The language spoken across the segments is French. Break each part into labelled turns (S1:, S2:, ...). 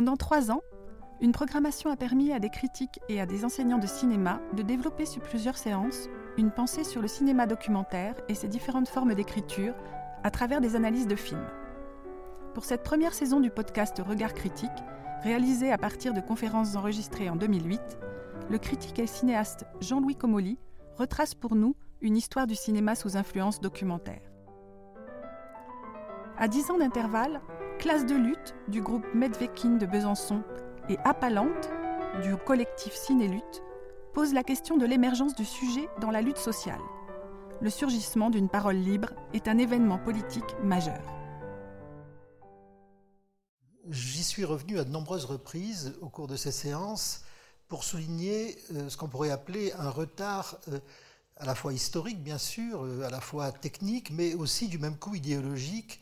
S1: Pendant trois ans, une programmation a permis à des critiques et à des enseignants de cinéma de développer sur plusieurs séances une pensée sur le cinéma documentaire et ses différentes formes d'écriture à travers des analyses de films. Pour cette première saison du podcast Regard critique, réalisé à partir de conférences enregistrées en 2008, le critique et cinéaste Jean-Louis Comolli retrace pour nous une histoire du cinéma sous influence documentaire. À dix ans d'intervalle, Classe de lutte du groupe Medvekin de Besançon et Appalante du collectif Ciné-Lutte pose la question de l'émergence du sujet dans la lutte sociale. Le surgissement d'une parole libre est un événement politique majeur.
S2: J'y suis revenu à de nombreuses reprises au cours de ces séances pour souligner euh, ce qu'on pourrait appeler un retard euh, à la fois historique, bien sûr, euh, à la fois technique, mais aussi du même coup idéologique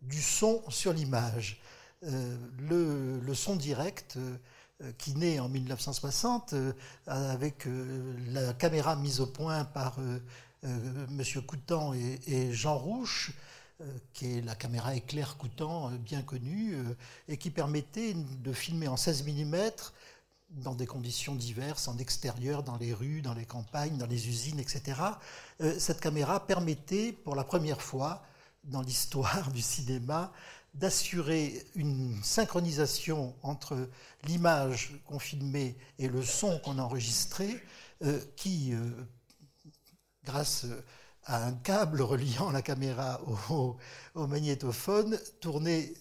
S2: du son sur l'image. Le, son direct qui naît en 1960 euh, avec la caméra mise au point par Monsieur Coutan et, Jean Rouche, qui est la caméra éclair Coutan bien connue, et qui permettait de filmer en 16 mm dans des conditions diverses, en extérieur, dans les rues, dans les campagnes, dans les usines, etc. cette caméra permettait pour la première fois dans l'histoire du cinéma d'assurer une synchronisation entre l'image qu'on filmait et le son qu'on enregistrait, euh, qui, euh, grâce à un câble reliant la caméra au, magnétophone, tournait,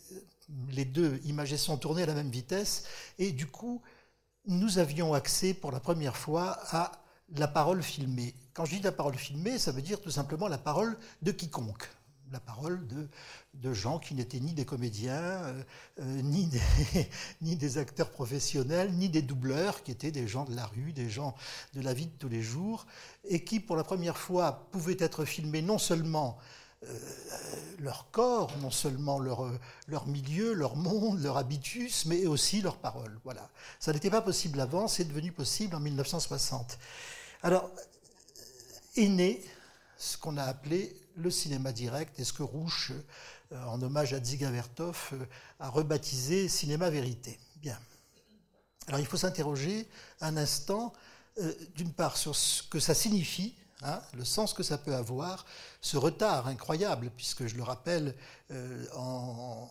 S2: les deux images et son tournaient à la même vitesse, et du coup, nous avions accès pour la première fois à la parole filmée. Quand je dis la parole filmée, ça veut dire tout simplement la parole de quiconque la parole de, gens qui n'étaient ni des comédiens, euh, euh, ni, des, acteurs professionnels, ni des doubleurs, qui étaient des gens de la rue, des gens de la vie de tous les jours, et qui, pour la première fois, pouvaient être filmés non seulement euh, leur corps, non seulement leur, leur milieu, leur monde, leur habitus, mais aussi leurs paroles. Voilà. Ça n'était pas possible avant, c'est devenu possible en 1960. Alors, est né ce qu'on a appelé le cinéma direct et ce que Rouche, euh, en hommage à Dziga Vertov, euh, a rebaptisé cinéma vérité. Bien. Alors il faut s'interroger un instant, euh, d'une part, sur ce que ça signifie, hein, le sens que ça peut avoir, ce retard incroyable, puisque je le rappelle, en,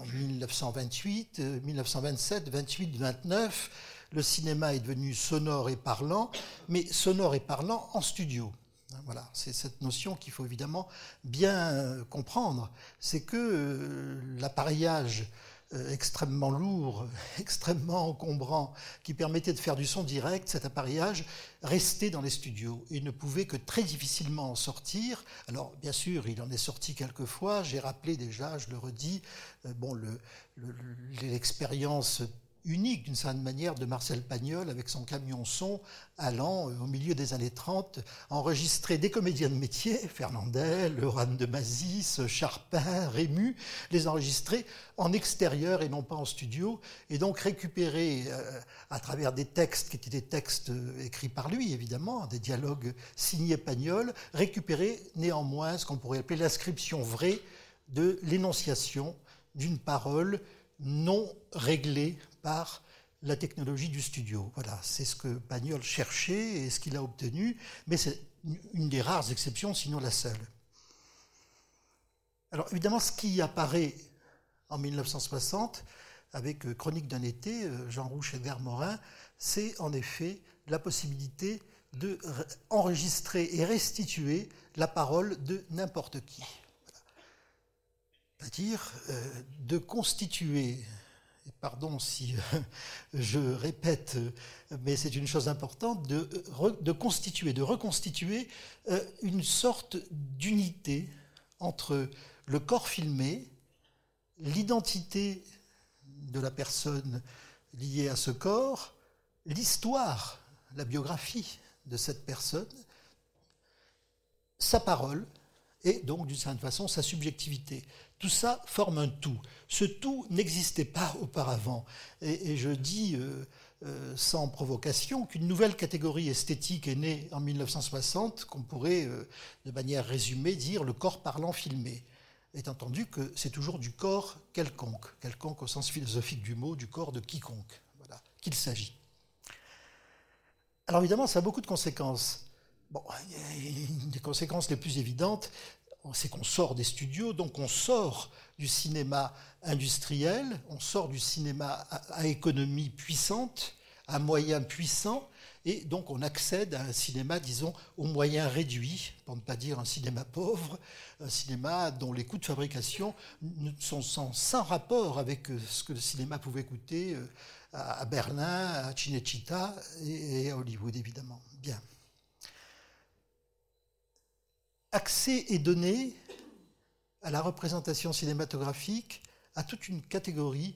S2: en 1928, 1927, 28, 29, le cinéma est devenu sonore et parlant, mais sonore et parlant en studio. Hein, voilà, c'est cette notion qu'il faut évidemment bien euh, comprendre. C'est que euh, l'appareillage euh, extrêmement lourd, extrêmement encombrant, qui permettait de faire du son direct, cet appareillage restait dans les studios et ne pouvait que très difficilement en sortir. Alors, bien sûr, il en est sorti quelques fois. J'ai rappelé déjà, je le redis, bon, l'expérience unique d'une certaine manière de Marcel Pagnol avec son camion son allant euh, au milieu des années 30 enregistrer des comédiens de métier, Fernandel, Laurent de Mazis, Charpin, Rému, les enregistrer en extérieur et non pas en studio et donc récupérer euh, à travers des textes qui étaient des textes euh, écrits par lui évidemment, des dialogues signés Pagnol, récupérer néanmoins ce qu'on pourrait appeler l'inscription vraie de l'énonciation d'une parole non réglée par la technologie du studio. Voilà, c'est ce que Pagnol cherchait et ce qu'il a obtenu, mais c'est une des rares exceptions, sinon la seule. Alors évidemment, ce qui apparaît en 1960 avec euh, Chronique d'un été, euh, Jean Rouche et Edgar Morin, c'est en effet la possibilité de enregistrer et restituer la parole de n'importe qui. C'est-à-dire euh, de constituer pardon si euh, je répète, euh, mais c'est une chose importante, de, de, constituer, de reconstituer euh, une sorte d'unité entre le corps filmé, l'identité de la personne liée à ce corps, l'histoire, la biographie de cette personne, sa parole, et donc d'une certaine façon sa subjectivité. Tout ça forme un tout. Ce tout n'existait pas auparavant. Et, je dis euh, euh, sans provocation qu'une nouvelle catégorie esthétique est née en 1960, qu'on pourrait euh, de manière résumée dire le corps parlant filmé. Étant entendu que c'est toujours du corps quelconque, quelconque au sens philosophique du mot, du corps de quiconque, voilà, qu'il s'agit. Alors évidemment, ça a beaucoup de conséquences. Bon, des conséquences les plus évidentes, c'est qu'on sort des studios, donc on sort du cinéma industriel, on sort du cinéma à, économie puissante, à moyens puissants, et donc on accède à un cinéma, disons, aux moyens réduits, pour ne pas dire un cinéma pauvre, un cinéma dont les coûts de fabrication sont sans, rapport avec euh, ce que le cinéma pouvait coûter euh, à Berlin, à Cinecittà et à Hollywood, évidemment. Bien accès est donné à la représentation cinématographique à toute une catégorie,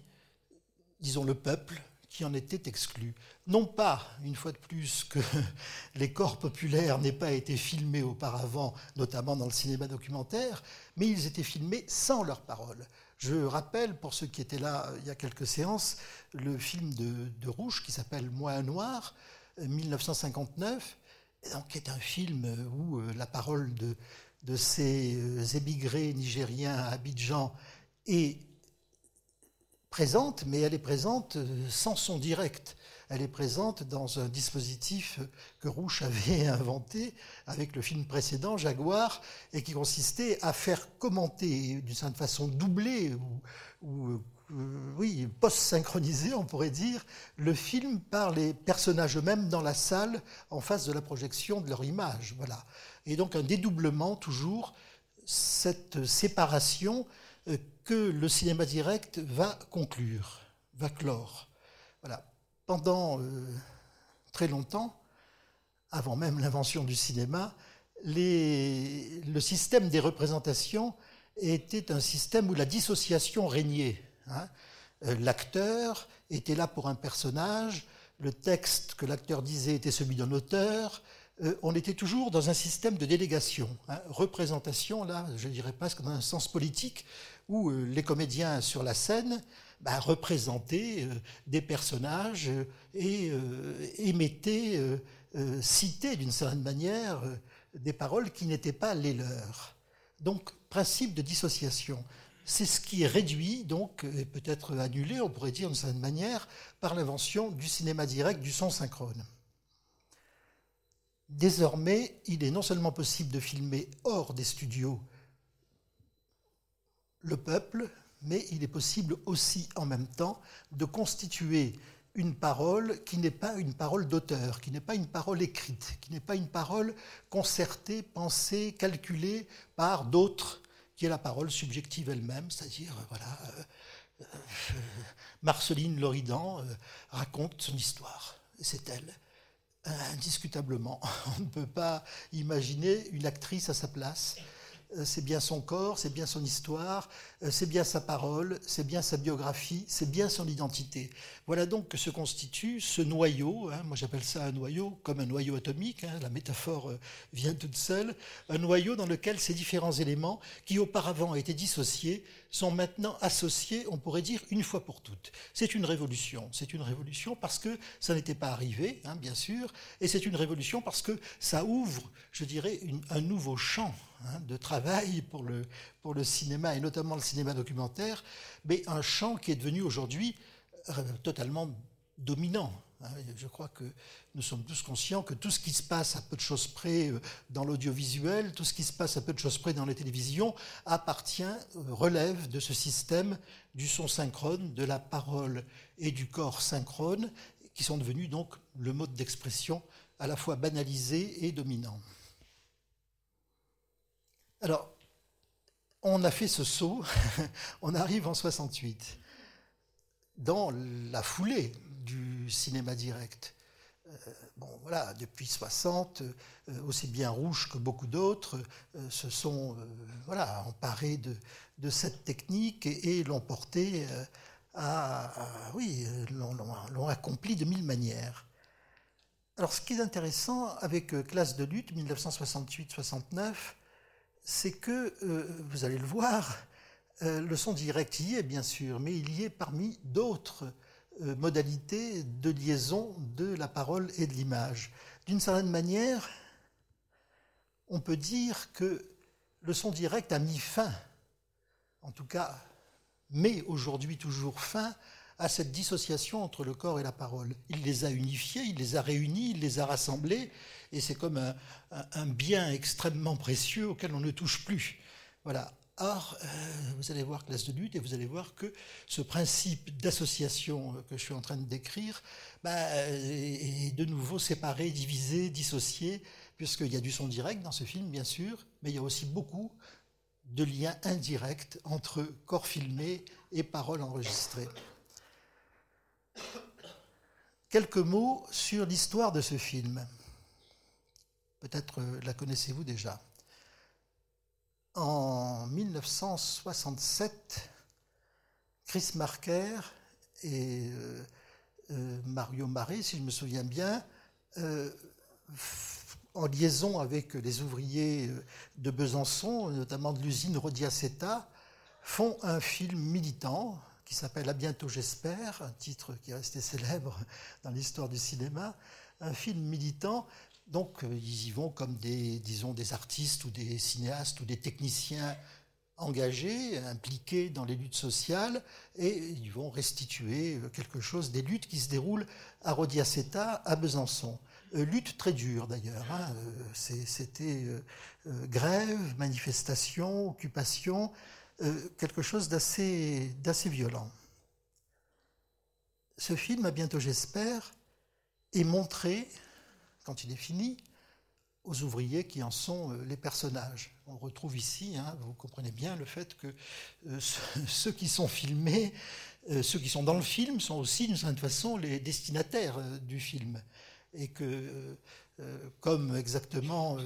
S2: disons le peuple, qui en était exclu. Non pas, une fois de plus, que les corps populaires n'aient pas été filmés auparavant, notamment dans le cinéma documentaire, mais ils étaient filmés sans leurs paroles. Je rappelle, pour ceux qui étaient là il y a quelques séances, le film de, de Rouge qui s'appelle Moi un noir, 1959, qui est un film où euh, la parole de, ces euh, émigrés nigériens à Abidjan est présente, mais elle est présente euh, sans son direct. Elle est présente dans un dispositif que Rouche avait inventé avec le film précédent, Jaguar, et qui consistait à faire commenter d'une certaine façon doublée ou, ou euh, oui, post-synchronisé, on pourrait dire, le film par les personnages eux-mêmes dans la salle en face de la projection de leur image. Voilà. Et donc un dédoublement toujours, cette séparation euh, que le cinéma direct va conclure, va clore. Voilà. Pendant euh, très longtemps, avant même l'invention du cinéma, le système des représentations était un système où la dissociation régnait. Hein. Euh, l'acteur était là pour un personnage, le texte que l'acteur disait était celui d'un auteur. Euh, on était toujours dans un système de délégation, hein. représentation, là, je dirais presque dans un sens politique, où euh, les comédiens sur la scène bah, représentaient des personnages et émettaient, citaient d'une certaine manière des paroles qui n'étaient pas les leurs. Donc, principe de dissociation. C'est ce qui est réduit, donc, et peut-être annulé, on pourrait dire d'une certaine manière, par l'invention du cinéma direct, du son synchrone. Désormais, il est non seulement possible de filmer hors des studios le peuple, mais il est possible aussi en même temps de constituer une parole qui n'est pas une parole d'auteur, qui n'est pas une parole écrite, qui n'est pas une parole concertée, pensée, calculée par d'autres qui la parole subjective elle-même, c'est-à-dire, euh, voilà, euh, euh, Marceline Loridan raconte son histoire, c'est elle. Indiscutablement, on ne peut pas imaginer une actrice à sa place c'est bien son corps, c'est bien son histoire, euh, c'est bien sa parole, c'est bien sa biographie, c'est bien son identité. Voilà donc que se constitue ce noyau, hein, moi j'appelle ça un noyau comme un noyau atomique, hein, la métaphore euh, vient toute seule, un noyau dans lequel ces différents éléments qui auparavant étaient dissociés sont maintenant associés, on pourrait dire, une fois pour toutes. C'est une révolution. C'est une révolution parce que ça n'était pas arrivé, hein, bien sûr, et c'est une révolution parce que ça ouvre, je dirais, un nouveau champ hein, de travail pour le, pour le cinéma, et notamment le cinéma documentaire, mais un champ qui est devenu aujourd'hui euh, totalement dominant. Hein, je crois que nous sommes tous conscients que tout ce qui se passe à peu de choses près euh, dans l'audiovisuel, tout ce qui se passe à peu de choses près dans les télévisions, appartient, euh, relève de ce système du son synchrone, de la parole et du corps synchrone, qui sont devenus donc le mode d'expression à la fois banalisé et dominant. Alors, on a fait ce saut, on arrive en 68. Dans la foulée du cinéma direct. Euh, bon, voilà, depuis 60, euh, aussi bien Rouge que beaucoup d'autres euh, se sont voilà, emparés de, cette technique et, l'ont portée à, oui, l'ont accompli de mille manières. Alors, ce qui est intéressant avec Classe de lutte 1968-69, c'est que, vous allez le voir, le son direct y est bien sûr, mais il y est parmi d'autres modalités de liaison de la parole et de l'image. D'une certaine manière, on peut dire que le son direct a mis fin, en tout cas, met aujourd'hui toujours fin à cette dissociation entre le corps et la parole. Il les a unifiés, il les a réunis, il les a rassemblés, et c'est comme un, bien extrêmement précieux auquel on ne touche plus. Voilà. Or, euh, vous allez voir classe de lutte et vous allez voir que ce principe d'association que je suis en train de décrire bah, est de nouveau séparé, divisé, dissocié, puisqu'il y a du son direct dans ce film, bien sûr, mais il y a aussi beaucoup de liens indirects entre corps filmé et paroles enregistrées. Quelques mots sur l'histoire de ce film. Peut-être euh, la connaissez-vous déjà. En 1967, Chris Marker et euh, euh, Mario Marais, si je me souviens bien, en liaison avec les ouvriers de Besançon, notamment de l'usine Rodiaceta, font un film militant qui s'appelle À bientôt j'espère, un titre qui est resté célèbre dans l'histoire du cinéma, un film militant. Donc ils y vont comme des, disons, des artistes ou des cinéastes ou des techniciens engagés, impliqués dans les luttes sociales, et ils vont restituer quelque chose des luttes qui se déroulent à Rodiaceta, à Besançon. Euh, lutte très dure d'ailleurs. Hein. Euh, c'était euh, grève, manifestation, occupation, quelque chose d'assez violent. Ce film, à bientôt j'espère, est montré, quand il est fini, aux ouvriers qui en sont les personnages. On retrouve ici, hein, vous comprenez bien, le fait que ceux qui sont filmés, ceux qui sont dans le film, sont aussi d'une certaine façon les destinataires du film et que, euh, euh, comme exactement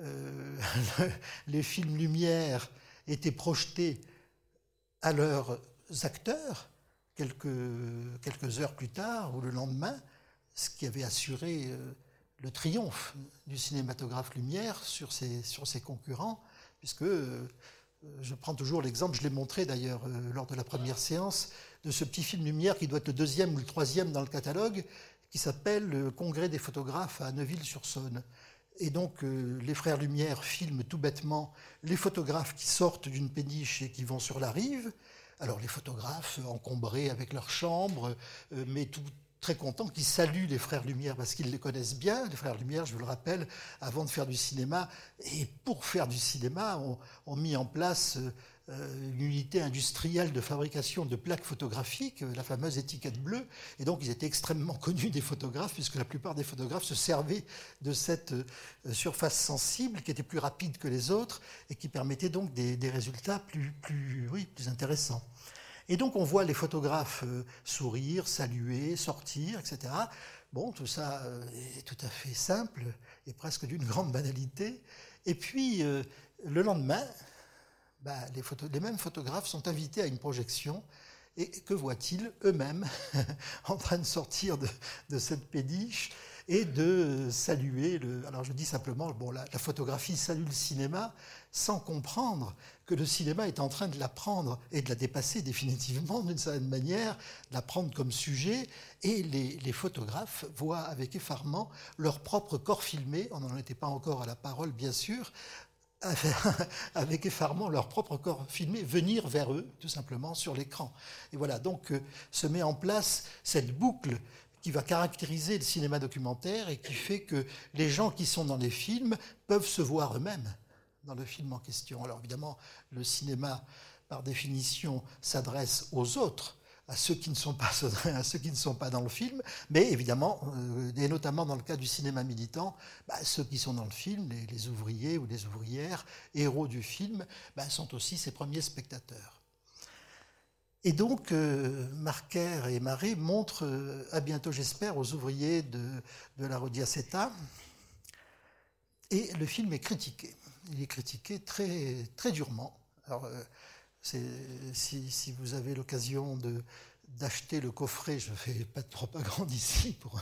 S2: euh, les films Lumière étaient projetés à leurs acteurs, quelques heures plus tard ou le lendemain, ce qui avait assuré le triomphe du cinématographe Lumière sur ses, sur ses concurrents, puisque je prends toujours l'exemple, je l'ai montré d'ailleurs lors de la première séance, de ce petit film Lumière qui doit être le deuxième ou le troisième dans le catalogue, qui s'appelle le Congrès des photographes à Neuville-sur-Saône. Et donc, euh, les frères Lumière filment tout bêtement les photographes qui sortent d'une péniche et qui vont sur la rive. Alors, les photographes encombrés avec leur chambre, euh, mais tout, très contents, qui saluent les frères Lumière parce qu'ils les connaissent bien. Les frères Lumière, je vous le rappelle, avant de faire du cinéma, et pour faire du cinéma, ont, ont mis en place euh, une unité industrielle de fabrication de plaques photographiques, euh, la fameuse étiquette bleue. Et donc, ils étaient extrêmement connus des photographes, puisque la plupart des photographes se servaient de cette euh, surface sensible qui était plus rapide que les autres et qui permettait donc des, résultats plus, oui, plus intéressants. Et donc, on voit les photographes sourire, saluer, sortir, etc. Bon, tout ça est tout à fait simple et presque d'une grande banalité. Et puis, le lendemain, bah, les, mêmes photographes sont invités à une projection et que voient-ils eux-mêmes en train de sortir de, cette pédiche et de saluer le. Alors je dis simplement, bon, la, photographie salue le cinéma sans comprendre que le cinéma est en train de la prendre et de la dépasser définitivement d'une certaine manière, de la prendre comme sujet, et les, photographes voient avec effarement leur propre corps filmé, on n'en était pas encore à la parole bien sûr, avec effarement leur propre corps filmé venir vers eux, tout simplement, sur l'écran. Et voilà, donc euh, se met en place cette boucle qui va caractériser le cinéma documentaire et qui fait que les gens qui sont dans les films peuvent se voir eux-mêmes dans le film en question. Alors évidemment, le cinéma, par définition, s'adresse aux autres, à ceux qui ne sont pas ceux qui ne sont pas dans le film, mais évidemment, euh, et notamment dans le cas du cinéma militant, bah, ceux qui sont dans le film, les, ouvriers ou les ouvrières, héros du film, bah, sont aussi ses premiers spectateurs. Et donc, euh, Marker et Marais montrent, euh, à bientôt j'espère, aux ouvriers de, de la Rodiaceta, et le film est critiqué. Il est critiqué très, très durement. Alors, si, vous avez l'occasion d'acheter le coffret, je ne fais pas de propagande ici pour,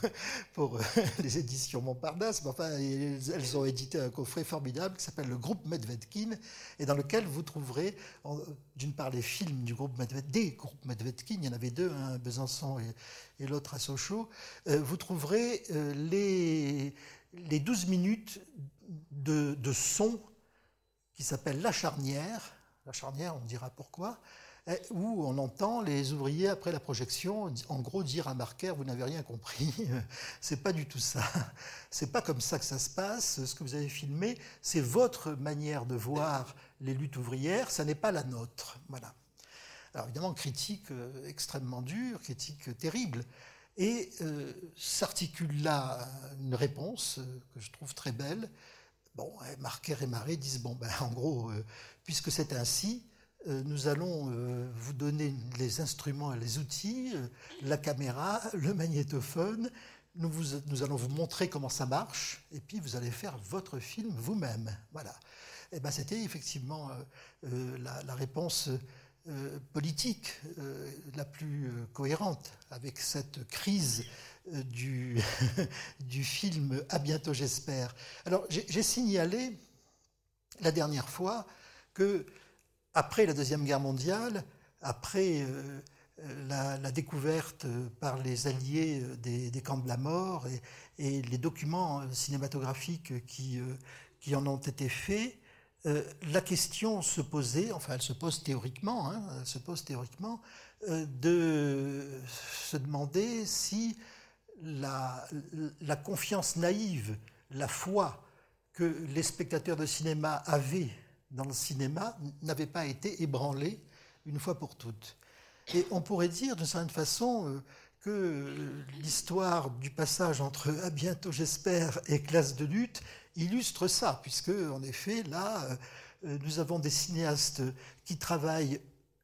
S2: pour les éditions Montparnasse, mais enfin, elles ont édité un coffret formidable qui s'appelle le groupe Medvedkin, et dans lequel vous trouverez, d'une part, les films du groupe Medvedkin, des groupes Medvedkin, il y en avait deux, un à Besançon et, l'autre à Sochaux, euh, vous trouverez euh, les, les 12 minutes de, de son qui s'appelle La Charnière, la charnière, on dira pourquoi, où on entend les ouvriers après la projection, en gros dire à Marker vous n'avez rien compris. c'est pas du tout ça. C'est pas comme ça que ça se passe. Ce que vous avez filmé, c'est votre manière de voir les luttes ouvrières. Ça n'est pas la nôtre. Voilà. Alors évidemment, critique euh, extrêmement dure, critique terrible. Et euh, s'articule là une réponse euh, que je trouve très belle. Bon, Marker et Marais disent bon, ben, en gros, puisque c'est ainsi, euh, nous allons euh, vous donner les instruments et les outils, euh, la caméra, le magnétophone. Nous, allons vous montrer comment ça marche, et puis vous allez faire votre film vous-même. Voilà. Et eh ben, c'était effectivement la, réponse politique la plus cohérente avec cette crise du, du film À bientôt, j'espère. Alors, j'ai signalé la dernière fois que après la Deuxième Guerre mondiale, après euh, la, découverte par les Alliés euh, des, camps de la mort et, les documents euh, cinématographiques qui, qui, en ont été faits, la question se posait, enfin elle se pose théoriquement, hein, se pose théoriquement, de se demander si la, confiance naïve, la foi que les spectateurs de cinéma avaient dans le cinéma n'avait pas été ébranlé une fois pour toutes. Et on pourrait dire d'une certaine façon euh, que l'histoire du passage entre À bientôt j'espère et Classe de lutte illustre ça, puisque en effet là, euh, nous avons des cinéastes qui travaillent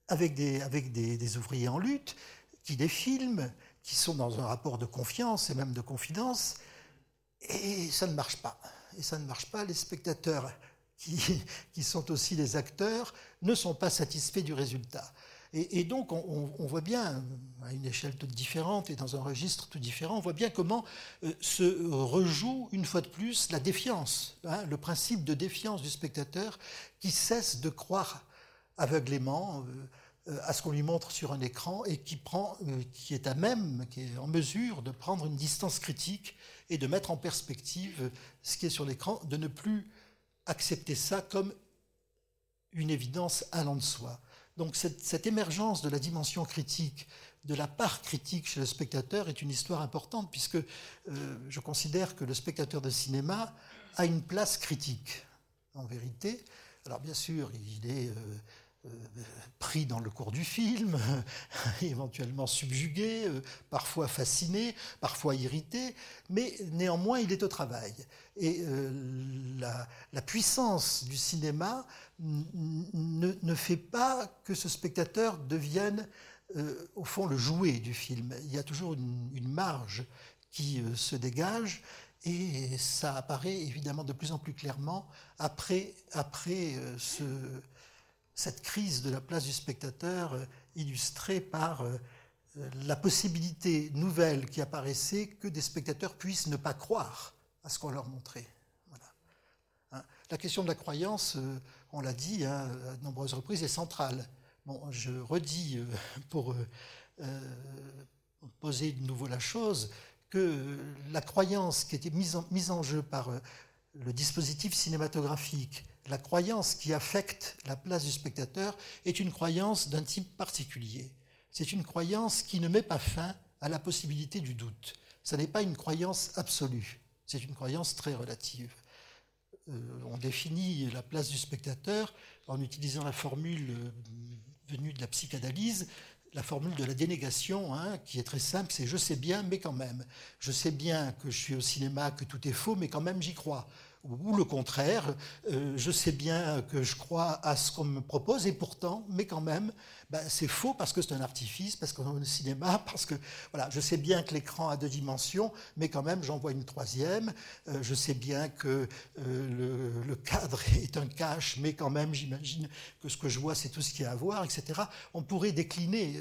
S2: avec des, avec des, ouvriers en lutte, qui les filment, qui sont dans un rapport de confiance et même de confidence, et ça ne marche pas. Et ça ne marche pas, les spectateurs qui, sont aussi les acteurs, ne sont pas satisfaits du résultat. Et, donc, on, voit bien, à une échelle toute différente et dans un registre tout différent, on voit bien comment euh, se rejoue une fois de plus la défiance, hein, le principe de défiance du spectateur qui cesse de croire aveuglément euh, à ce qu'on lui montre sur un écran et qui, prend, euh, qui est à même, qui est en mesure de prendre une distance critique et de mettre en perspective ce qui est sur l'écran, de ne plus accepter ça comme une évidence allant de soi. Donc cette, émergence de la dimension critique, de la part critique chez le spectateur est une histoire importante puisque euh, je considère que le spectateur de cinéma a une place critique, en vérité. Alors bien sûr, il est euh, pris dans le cours du film, éventuellement subjugué, euh, parfois fasciné, parfois irrité, mais néanmoins il est au travail. Et euh, la, puissance du cinéma ne, fait pas que ce spectateur devienne au fond le jouet du film. Il y a toujours une, marge qui se dégage et ça apparaît évidemment de plus en plus clairement après, après ce cette crise de la place du spectateur euh, illustrée par euh, euh, la possibilité nouvelle qui apparaissait que des spectateurs puissent ne pas croire à ce qu'on leur montrait. Hein. La question de la croyance, on l'a dit hein, à de nombreuses reprises, est centrale. Bon, je redis pour poser de nouveau la chose que la croyance qui était mise mise en jeu par le dispositif cinématographique la croyance qui affecte la place du spectateur est une croyance d'un type particulier. C'est une croyance qui ne met pas fin à la possibilité du doute. Ce n'est pas une croyance absolue, c'est une croyance très relative. Euh, on définit la place du spectateur en utilisant la formule euh, venue de la psychanalyse, la formule de la dénégation, hein, qui est très simple, c'est je sais bien, mais quand même. Je sais bien que je suis au cinéma, que tout est faux, mais quand même j'y crois ou le contraire, euh, je sais bien que je crois à ce qu'on me propose et pourtant, mais quand même, ben, c'est faux parce que c'est un artifice, parce qu'on est au cinéma, parce que voilà, je sais bien que l'écran a deux dimensions, mais quand même j'en vois une troisième. Euh, je sais bien que euh, le, cadre est un cache, mais quand même j'imagine que ce que je vois c'est tout ce qu'il y a à voir, etc. On pourrait décliner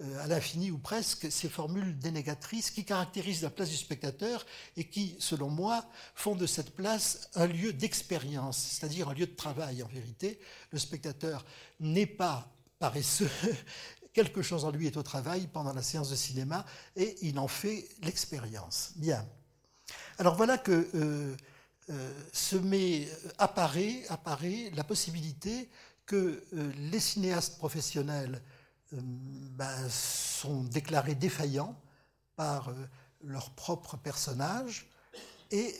S2: à l'infini ou presque ces formules dénégatrices qui caractérisent la place du spectateur et qui, selon moi, font de cette place un lieu d'expérience, c'est-à-dire un lieu de travail en vérité. Le spectateur n'est pas paresseux, quelque chose en lui est au travail pendant la séance de cinéma et il en fait l'expérience. Bien. Alors voilà que euh, euh, se met, apparaît, apparaît la possibilité que euh, les cinéastes professionnels ben, sont déclarés défaillants par leurs propres personnages et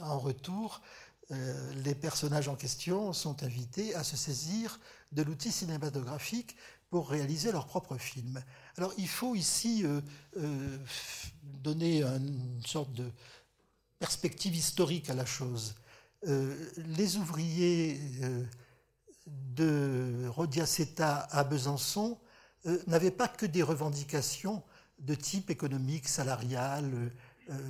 S2: en retour, les personnages en question sont invités à se saisir de l'outil cinématographique pour réaliser leur propre film. Alors il faut ici euh, euh, donner une sorte de perspective historique à la chose. Euh, les ouvriers de Rodiaceta à Besançon n'avaient pas que des revendications de type économique, salarial.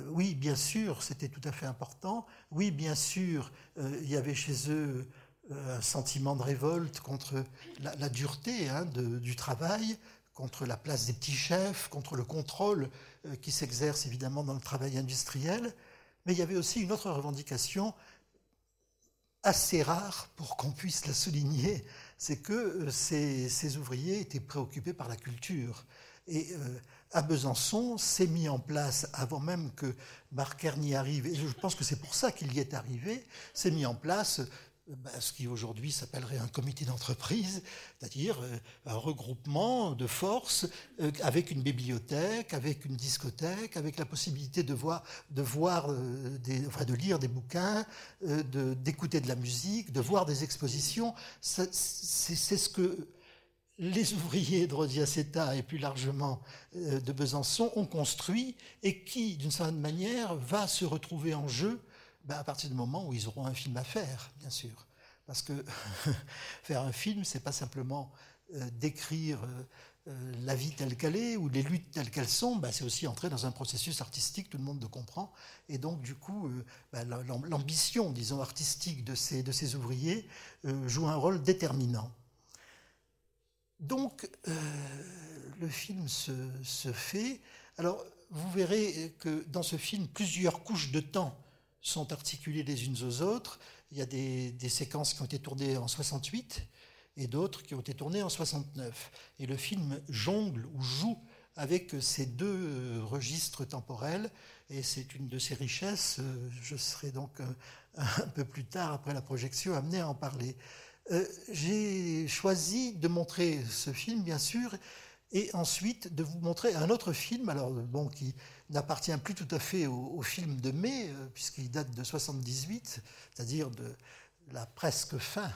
S2: oui, bien sûr, c'était tout à fait important. Oui, bien sûr, il y avait chez eux un sentiment de révolte contre la, dureté hein, du travail, contre la place des petits chefs, contre le contrôle euh, qui s'exerce évidemment dans le travail industriel. Mais il y avait aussi une autre revendication assez rare pour qu'on puisse la souligner, c'est que euh, ces, ouvriers étaient préoccupés par la culture. Et euh, à Besançon, s'est mis en place, avant même que Marker n'y arrive, et je pense que c'est pour ça qu'il y est arrivé, s'est mis en place ce qui aujourd'hui s'appellerait un comité d'entreprise, c'est-à-dire euh, un regroupement de forces euh, avec une bibliothèque, avec une discothèque, avec la possibilité de voir, de, voir euh, de lire des bouquins, d'écouter de, la musique, de voir des expositions. C'est ce que les ouvriers de Rodiaceta et plus largement de Besançon ont construit et qui, d'une certaine manière, va se retrouver en jeu ben, à partir du moment où ils auront un film à faire, bien sûr. Parce que faire un film, c'est pas simplement euh, décrire euh, euh, la vie telle qu'elle est ou les luttes telles qu'elles sont, ben, c'est aussi entrer dans un processus artistique, tout le monde le comprend. Et donc, du coup, ben, l'ambition, disons, artistique de ces, de ces ouvriers joue un rôle déterminant. Donc, le film se, se fait. Alors, vous verrez que dans ce film, plusieurs couches de temps sont articulées les unes aux autres. Il y a des, séquences qui ont été tournées en 68 et d'autres qui ont été tournées en 69. Et le film jongle ou joue avec ces deux registres temporels et c'est une de ses richesses. Je serai donc un, peu plus tard, après la projection, amené à en parler. Euh, j'ai choisi de montrer ce film, bien sûr, et ensuite de vous montrer un autre film, alors bon, qui n'appartient plus tout à fait au, film de mai, euh, puisqu'il date de 78, c'est-à-dire de la presque fin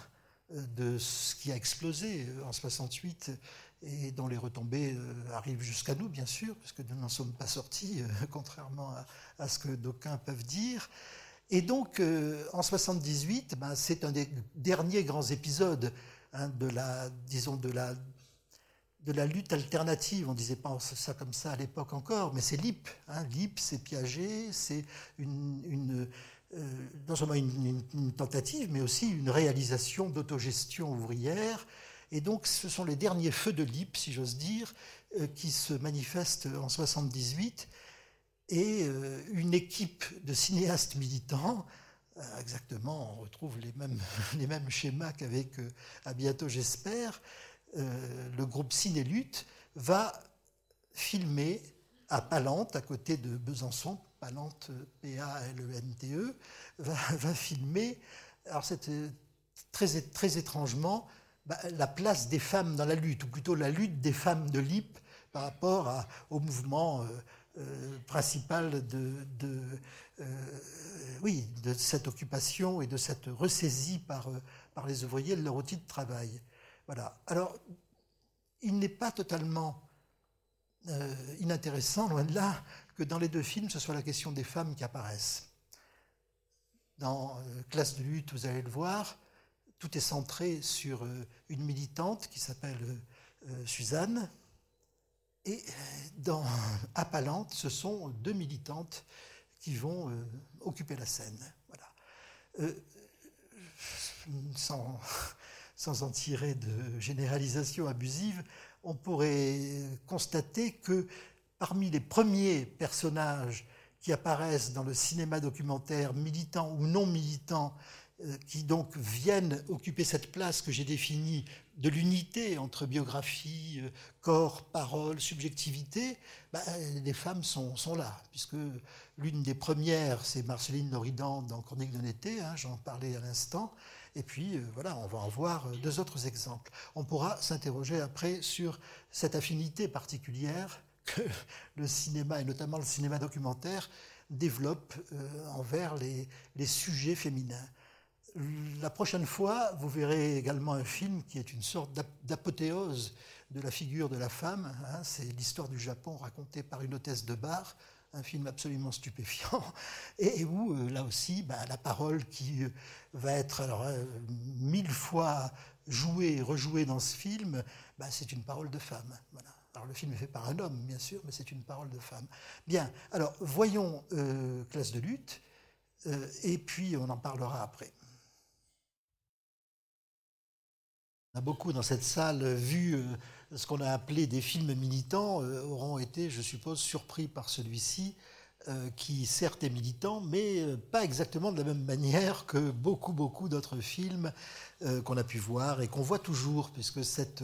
S2: euh, de ce qui a explosé euh, en 68 et dont les retombées arrivent jusqu'à nous, bien sûr, puisque nous n'en sommes pas sortis, contrairement à, ce que d'aucuns peuvent dire. Et donc, en 78, ben, c'est un des derniers grands épisodes hein, de la, disons, de la de la lutte alternative. On ne disait pas ça comme ça à l'époque encore, mais c'est LIP. Hein. LIP, c'est Piaget, c'est une, euh, non seulement une, tentative, mais aussi une réalisation d'autogestion ouvrière. Et donc, ce sont les derniers feux de LIP, si j'ose dire, euh, qui se manifestent en 78. Et euh, une équipe de cinéastes militants, exactement, on retrouve les mêmes, les mêmes schémas qu'avec À bientôt, j'espère, euh, le groupe Cinélutte va filmer à Palante, à côté de Besançon, Palante, P-A-L-E-N-T-E, e, va, filmer, alors c'est euh, très, étrangement, bah, la place des femmes dans la lutte, ou plutôt la lutte des femmes de l'IP par rapport au mouvement euh, principal de, cette occupation et de cette ressaisie par les ouvriers de leur outil de travail. Voilà. Alors, il n'est pas totalement euh, inintéressant, loin de là, que dans les deux films, ce soit la question des femmes qui apparaissent. Dans euh, Classe de lutte, vous allez le voir, tout est centré sur euh, une militante qui s'appelle Suzanne. Et dans Appalante, ce sont deux militantes qui vont occuper la scène. Voilà. Sans en tirer de généralisation abusive, on pourrait constater que parmi les premiers personnages qui apparaissent dans le cinéma documentaire, militant ou non militant, euh, qui donc viennent occuper cette place que j'ai définie de l'unité entre biographie, euh, corps, parole, subjectivité, bah, les femmes sont, là, puisque l'une des premières, c'est Marceline Loridan dans Chronique d'un été, hein, j'en parlais à l'instant, et puis euh, voilà, on va en voir deux autres exemples. On pourra s'interroger après sur cette affinité particulière que le cinéma, et notamment le cinéma documentaire, développe euh, envers les, sujets féminins. La prochaine fois, vous verrez également un film qui est une sorte d'apothéose de la figure de la femme. Hein. c'est l'histoire du Japon racontée par une hôtesse de bar, un film absolument stupéfiant, et où, euh, là aussi, bah, la parole qui euh, va être alors, mille fois jouée et rejouée dans ce film, bah, c'est une parole de femme. Alors le film est fait par un homme, bien sûr, mais c'est une parole de femme. Bien, alors voyons euh, Classe de lutte, euh, et puis on en parlera après. On a beaucoup dans cette salle vu euh, ce qu'on a appelé des films militants, auront été, je suppose, surpris par celui-ci, qui certes est militant, mais pas exactement de la même manière que beaucoup, beaucoup d'autres films qu'on a pu voir et qu'on voit toujours, puisque cette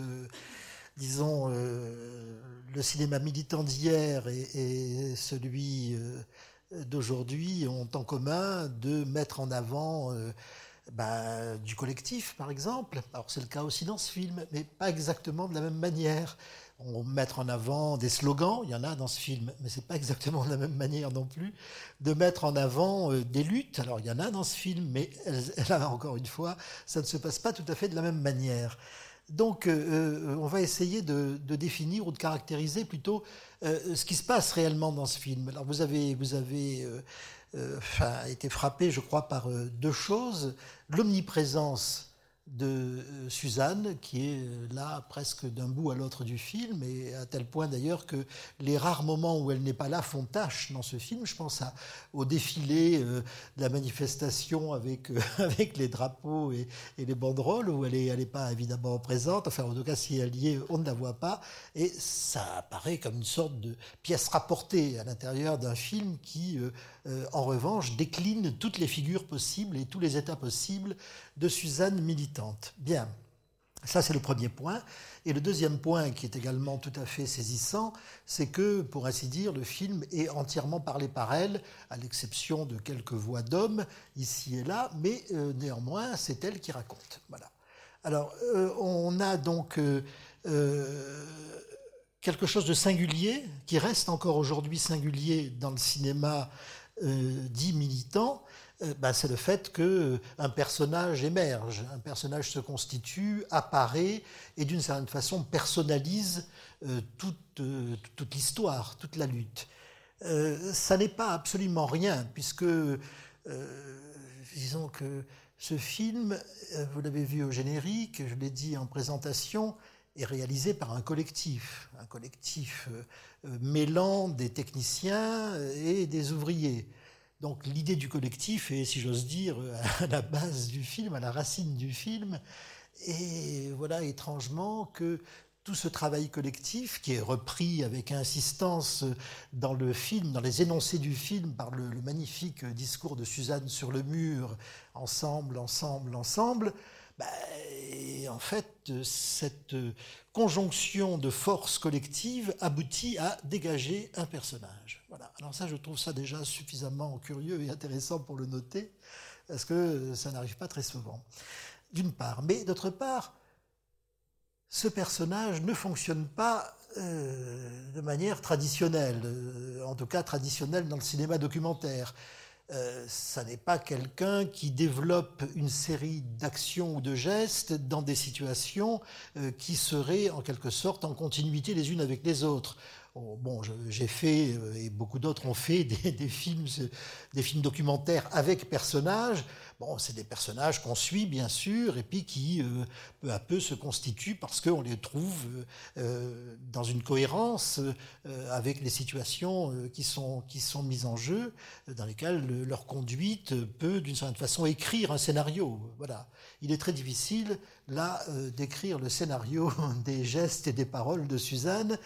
S2: disons, euh, le cinéma militant d'hier et, celui euh, d'aujourd'hui ont en commun de mettre en avant euh, bah, du collectif, par exemple. Alors c'est le cas aussi dans ce film, mais pas exactement de la même manière. On mettre en avant des slogans, il y en a dans ce film, mais c'est pas exactement de la même manière non plus. De mettre en avant des luttes, alors il y en a dans ce film, mais là encore une fois, ça ne se passe pas tout à fait de la même manière. Donc, euh, euh, on va essayer de, définir ou de caractériser plutôt euh, ce qui se passe réellement dans ce film. Alors, vous avez, vous avez été frappé, je crois, par deux choses. L'omniprésence de euh, Suzanne, qui est euh, là presque d'un bout à l'autre du film, et à tel point d'ailleurs que les rares moments où elle n'est pas là font tâche dans ce film. Je pense au défilé euh, de la manifestation avec, les drapeaux et, les banderoles, où elle n'est pas évidemment présente. Enfin, en tout cas, si elle y est, on ne la voit pas. Et ça apparaît comme une sorte de pièce rapportée à l'intérieur d'un film qui, en revanche, décline toutes les figures possibles et tous les états possibles de Suzanne militante. Bien, ça c'est le premier point. Et le deuxième point qui est également tout à fait saisissant, c'est que, pour ainsi dire, le film est entièrement parlé par elle, à l'exception de quelques voix d'hommes ici et là, mais euh, néanmoins c'est elle qui raconte. Voilà. Alors euh, on a donc euh, quelque chose de singulier, qui reste encore aujourd'hui singulier dans le cinéma dit militant, euh, bah, c'est le fait qu'un euh, personnage émerge, un personnage se constitue, apparaît et d'une certaine façon personnalise euh, toute, toute l'histoire, toute la lutte. ça n'est pas absolument rien, puisque disons que ce film, vous l'avez vu au générique, je l'ai dit en présentation, est réalisé par un collectif, un collectif mêlant des techniciens et des ouvriers. Donc l'idée du collectif est, si j'ose dire, à la base du film, à la racine du film. Et voilà étrangement que tout ce travail collectif, qui est repris avec insistance dans le film, dans les énoncés du film, par le, magnifique discours de Suzanne sur le mur, ensemble, ensemble, ensemble, bah, en fait, cette conjonction de forces collectives aboutit à dégager un personnage. Voilà. Alors ça, je trouve ça déjà suffisamment curieux et intéressant pour le noter, parce que ça n'arrive pas très souvent. D'une part. Mais d'autre part, ce personnage ne fonctionne pas euh, de manière traditionnelle, euh, en tout cas traditionnelle dans le cinéma documentaire. Euh, ça n'est pas quelqu'un qui développe une série d'actions ou de gestes dans des situations euh, qui seraient en quelque sorte en continuité les unes avec les autres. Oh, bon, j'ai fait, euh, et beaucoup d'autres ont fait, des, films, des films documentaires avec personnages. C'est des personnages qu'on suit, bien sûr, et puis qui, euh, peu à peu, se constituent parce qu'on les trouve euh, dans une cohérence avec les situations qui, sont, qui sont mises en jeu, dans lesquelles leur conduite peut, d'une certaine façon, écrire un scénario. Voilà. Il est très difficile, là, d'écrire le scénario des gestes et des paroles de Suzanne,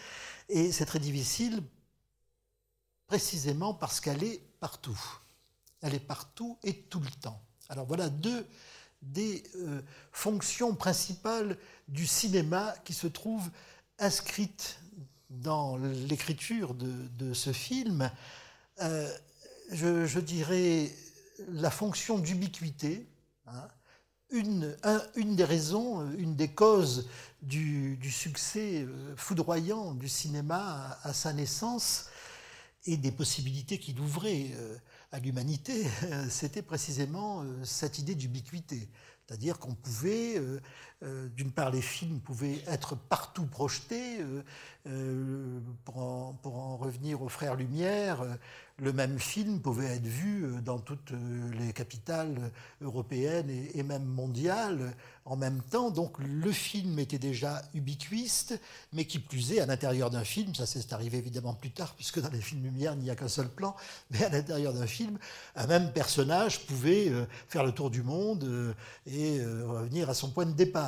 S2: et c'est très difficile précisément parce qu'elle est partout. Elle est partout et tout le temps. Alors voilà deux des euh, fonctions principales du cinéma qui se trouvent inscrites dans l'écriture de, ce film. Euh, je, dirais la fonction d'ubiquité, hein. une, des raisons, une des causes du, succès euh, foudroyant du cinéma à, sa naissance et des possibilités qu'il ouvrait à l'humanité, c'était précisément euh, cette idée d'ubiquité. C'est-à-dire qu'on pouvait, euh, euh, d'une part, les films pouvaient être partout projetés. pour, en, revenir aux frères Lumière, le même film pouvait être vu euh, dans toutes euh, les capitales européennes et même mondiales en même temps. Donc le film était déjà ubiquiste, mais qui plus est, à l'intérieur d'un film, ça c'est arrivé évidemment plus tard, puisque dans les films Lumière, il n'y a qu'un seul plan, mais à l'intérieur d'un film, un même personnage pouvait euh, faire le tour du monde et revenir à son point de départ.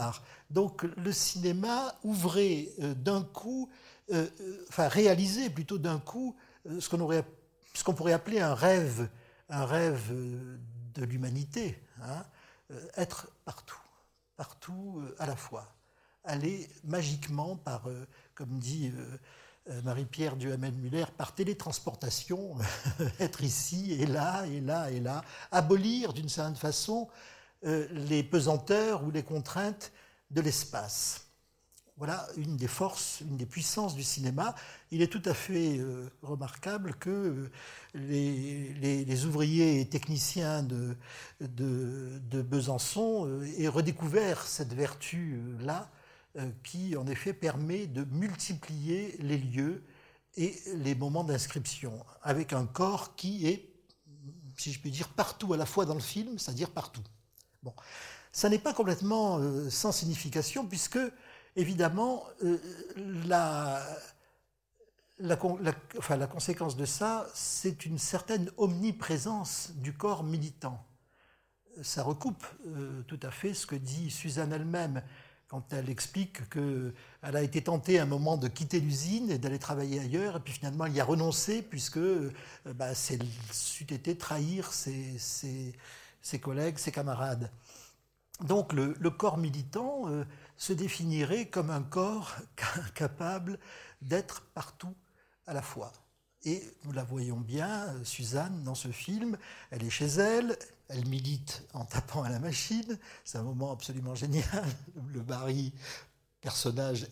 S2: Donc le cinéma ouvrait d'un coup, enfin réalisait plutôt d'un coup ce qu'on pourrait appeler un rêve, un rêve euh, de l'humanité, hein, euh, être partout, partout euh, à la fois, aller magiquement par, comme dit Marie-Pierre Duhamel-Muller, par télétransportation, être ici et là et là et là, abolir d'une certaine façon les pesanteurs ou les contraintes de l'espace. Voilà une des forces, une des puissances du cinéma. Il est tout à fait euh, remarquable que euh, les, ouvriers et techniciens de, de, Besançon euh, aient redécouvert cette vertu-là, qui en effet permet de multiplier les lieux et les moments d'inscription, avec un corps qui est, si je puis dire, partout à la fois dans le film, c'est-à-dire partout. Bon, ça n'est pas complètement sans signification, puisque évidemment, euh, la, conséquence de ça, c'est une certaine omniprésence du corps militant. Ça recoupe euh, tout à fait ce que dit Suzanne elle-même quand elle explique qu'elle a été tentée à un moment de quitter l'usine et d'aller travailler ailleurs, et puis finalement elle y a renoncé puisque euh, bah, c'eût été trahir ses, collègues, ses camarades. Donc le, corps militant se définirait comme un corps capable d'être partout à la fois. Et nous la voyons bien, Suzanne, dans ce film, elle est chez elle, elle milite en tapant à la machine, c'est un moment absolument génial. Le Barry, personnage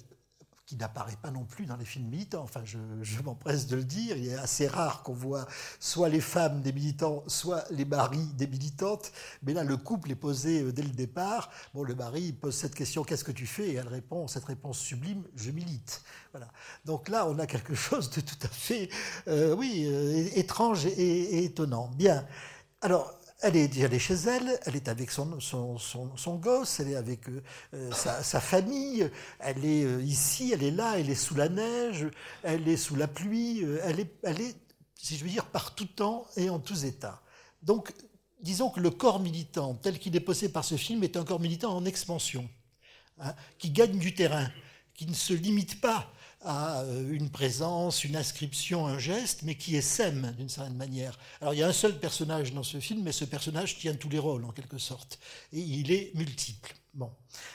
S2: qui n'apparaît pas non plus dans les films militants. Enfin, je, m'empresse de le dire. Il est assez rare qu'on voit soit les femmes des militants, soit les maris des militantes. Mais là, le couple est posé euh, dès le départ. Bon, le mari pose cette question qu'est-ce que tu fais? Et elle répond cette réponse sublime je milite. Voilà. Donc là, on a quelque chose de tout à fait, euh, oui, euh, étrange et, et étonnant. Bien. Alors, elle est, chez elle, elle est avec son, son, gosse, elle est avec euh, euh, sa, famille, elle est euh, ici, elle est là, elle est sous la neige, elle est sous la pluie, elle est, elle est, si je veux dire, par tout temps et en tous états. Donc, disons que le corps militant, tel qu'il est posé par ce film, est un corps militant en expansion, hein, qui gagne du terrain, qui ne se limite pas à euh, une présence, une inscription, un geste, mais qui est sème d'une certaine manière. Alors il y a un seul personnage dans ce film, mais ce personnage tient tous les rôles en quelque sorte, et il est multiple. Bon,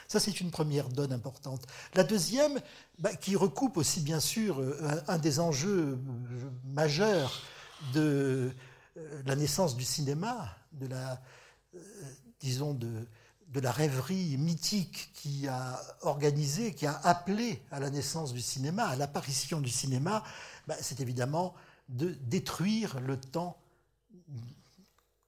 S2: ça c'est une première donne importante. La deuxième, bah, qui recoupe aussi bien sûr euh, un, des enjeux euh, majeurs de la naissance du cinéma, de la, disons, de, de la rêverie mythique qui a organisé, qui a appelé à la naissance du cinéma, à l'apparition du cinéma, ben, c'est évidemment de détruire le temps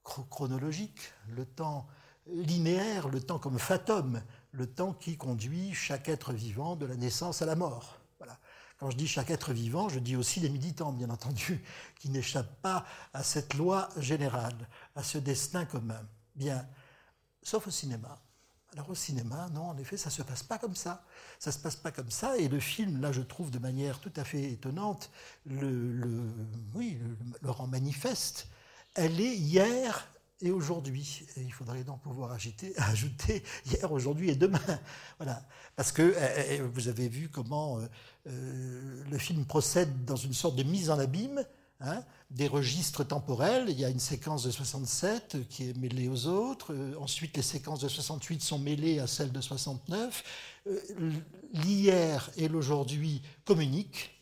S2: chronologique, le temps linéaire, le temps comme fatum, le temps qui conduit chaque être vivant de la naissance à la mort. Voilà. Quand je dis chaque être vivant, je dis aussi les militants, bien entendu, qui n'échappent pas à cette loi générale, à ce destin commun. Bien. Sauf au cinéma. Alors au cinéma, non, en effet, ça se passe pas comme ça. Ça se passe pas comme ça. Et le film, là, je trouve de manière tout à fait étonnante, le, oui, le, rend manifeste. Elle est hier et aujourd'hui. Il faudrait donc pouvoir ajouter, hier, aujourd'hui et demain. Voilà. Parce que eh, eh, vous avez vu comment euh, euh, le film procède dans une sorte de mise en abîme Hein, des registres temporels. Il y a une séquence de 67 qui est mêlée aux autres. Euh, ensuite, les séquences de 68 sont mêlées à celles de 69. Euh, l'hier et l'aujourd'hui communiquent,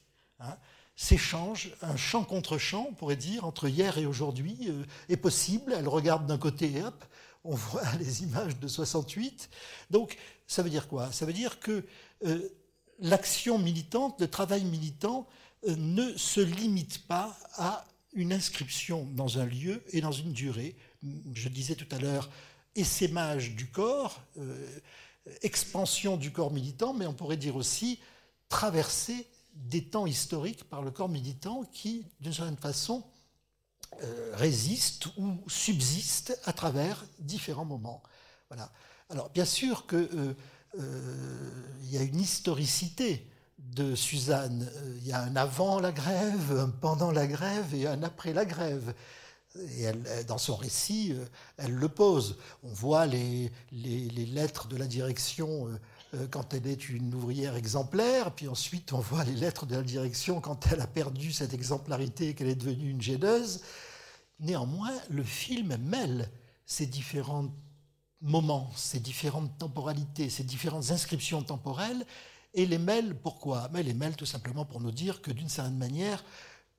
S2: hein, s'échangent. Un champ contre champ, on pourrait dire, entre hier et aujourd'hui euh, est possible. Elle regarde d'un côté et hop, on voit les images de 68. Donc, ça veut dire quoi? Ça veut dire que l'action militante, le travail militant, euh, ne se limite pas à une inscription dans un lieu et dans une durée. Je disais tout à l'heure, essaimage du corps, euh, expansion du corps militant, mais on pourrait dire aussi traverser des temps historiques par le corps militant qui, d'une certaine façon, euh, résiste ou subsiste à travers différents moments. Voilà. Alors, bien sûr qu'il y a une historicité de Suzanne. Euh, il y a un avant la grève, un pendant la grève et un après la grève. Et dans son récit, euh, elle le pose. On voit les, les, lettres de la direction euh, quand elle est une ouvrière exemplaire, puis ensuite on voit les lettres de la direction quand elle a perdu cette exemplarité et qu'elle est devenue une gêneuse. Néanmoins, le film mêle ces différents moments, ces différentes temporalités, ces différentes inscriptions temporelles, et les mails, pourquoi? Mais les mails, tout simplement pour nous dire que d'une certaine manière,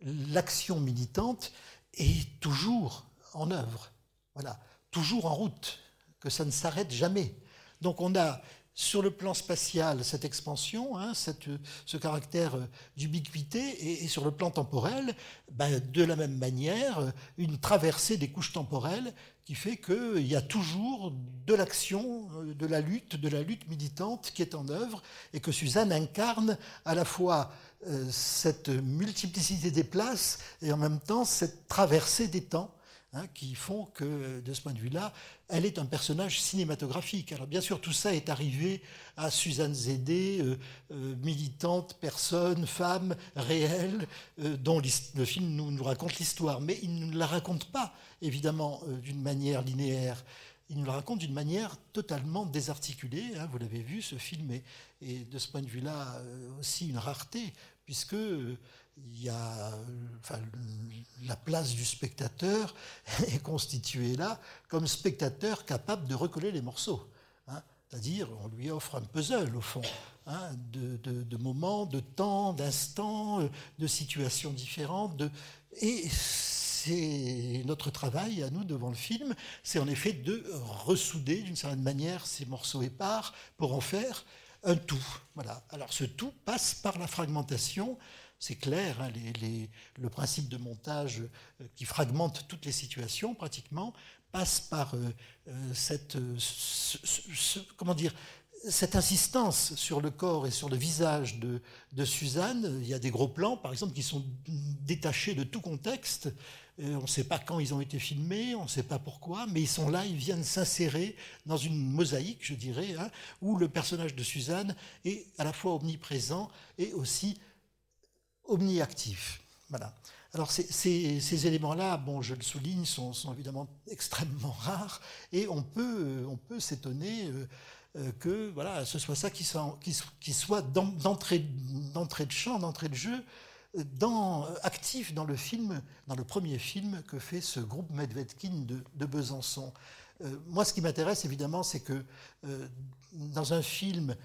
S2: l'action militante est toujours en œuvre, voilà, toujours en route, que ça ne s'arrête jamais. Donc on a sur le plan spatial cette expansion, hein, ce caractère d'ubiquité, et, sur le plan temporel, ben, de la même manière, une traversée des couches temporelles qui fait qu'il y a toujours de l'action, euh, de la lutte, de la lutte militante qui est en œuvre et que Suzanne incarne à la fois euh, cette multiplicité des places et en même temps cette traversée des temps hein, qui font que, de ce point de vue-là, elle est un personnage cinématographique. Alors bien sûr, tout ça est arrivé à Suzanne Zédé, euh, militante, personne, femme, réelle, dont le film nous, raconte l'histoire, mais il ne la raconte pas évidemment euh, d'une manière linéaire. Il nous le raconte d'une manière totalement désarticulée. Hein, vous l'avez vu, ce film est, de ce point de vue-là euh, aussi une rareté, puisque euh, il y a, la place du spectateur est constituée là comme spectateur capable de recoller les morceaux. Hein. C'est-à-dire, on lui offre un puzzle, au fond, hein, de, moments, de temps, d'instants, de situations différentes. Et notre travail à nous devant le film, c'est en effet de ressouder d'une certaine manière ces morceaux épars pour en faire un tout. Voilà. Alors ce tout passe par la fragmentation. C'est clair, hein, le principe de montage euh, qui fragmente toutes les situations pratiquement passe par euh, euh, cette, comment dire, cette insistance sur le corps et sur le visage de, Suzanne. Il y a des gros plans, par exemple, qui sont détachés de tout contexte on ne sait pas quand ils ont été filmés, on ne sait pas pourquoi, mais ils sont là, ils viennent s'insérer dans une mosaïque, je dirais, hein, où le personnage de Suzanne est à la fois omniprésent et aussi omniactif. Voilà. Alors ces, éléments-là, bon, je le souligne, sont, évidemment extrêmement rares, et on peut, on peut s'étonner euh, euh, que voilà, ce soit ça qui soit, d'entrée de champ, d'entrée de jeu, actif dans le film, dans le premier film que fait ce groupe Medvedkin de, Besançon. Euh, moi, ce qui m'intéresse évidemment, c'est que euh, dans un film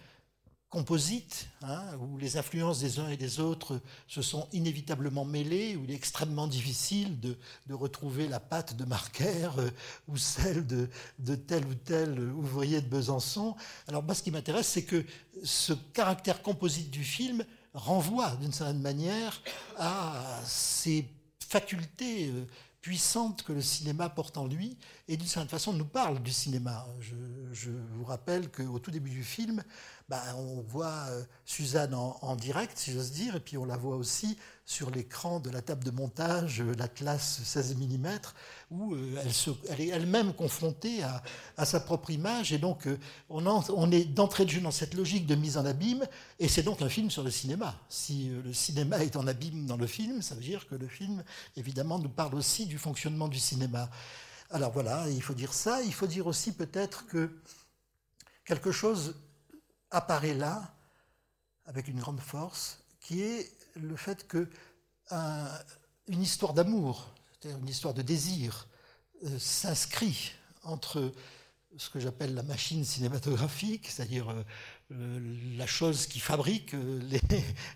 S2: composite, hein, où les influences des uns et des autres se sont inévitablement mêlées, où il est extrêmement difficile de, retrouver la patte de Marquer euh, ou celle de, tel ou tel ouvrier de Besançon. Alors moi, ce qui m'intéresse, c'est que ce caractère composite du film renvoie d'une certaine manière à ces facultés euh, puissantes que le cinéma porte en lui et d'une certaine façon nous parle du cinéma. Je, vous rappelle qu'au tout début du film, bah, on voit euh, Suzanne en, direct, si j'ose dire, et puis on la voit aussi sur l'écran de la table de montage, euh, l'Atlas 16 mm, où euh, elle, est elle-même confrontée à, sa propre image. Et donc, on, on, est d'entrée de jeu dans cette logique de mise en abîme, et c'est donc un film sur le cinéma. Si le cinéma est en abîme dans le film, ça veut dire que le film, évidemment, nous parle aussi du fonctionnement du cinéma. Alors voilà, il faut dire ça. Il faut dire aussi peut-être que quelque chose apparaît là, avec une grande force, qui est le fait que histoire d'amour, c'est-à-dire une histoire de désir, euh, s'inscrit entre ce que j'appelle la machine cinématographique, c'est-à-dire euh, la chose qui fabrique euh,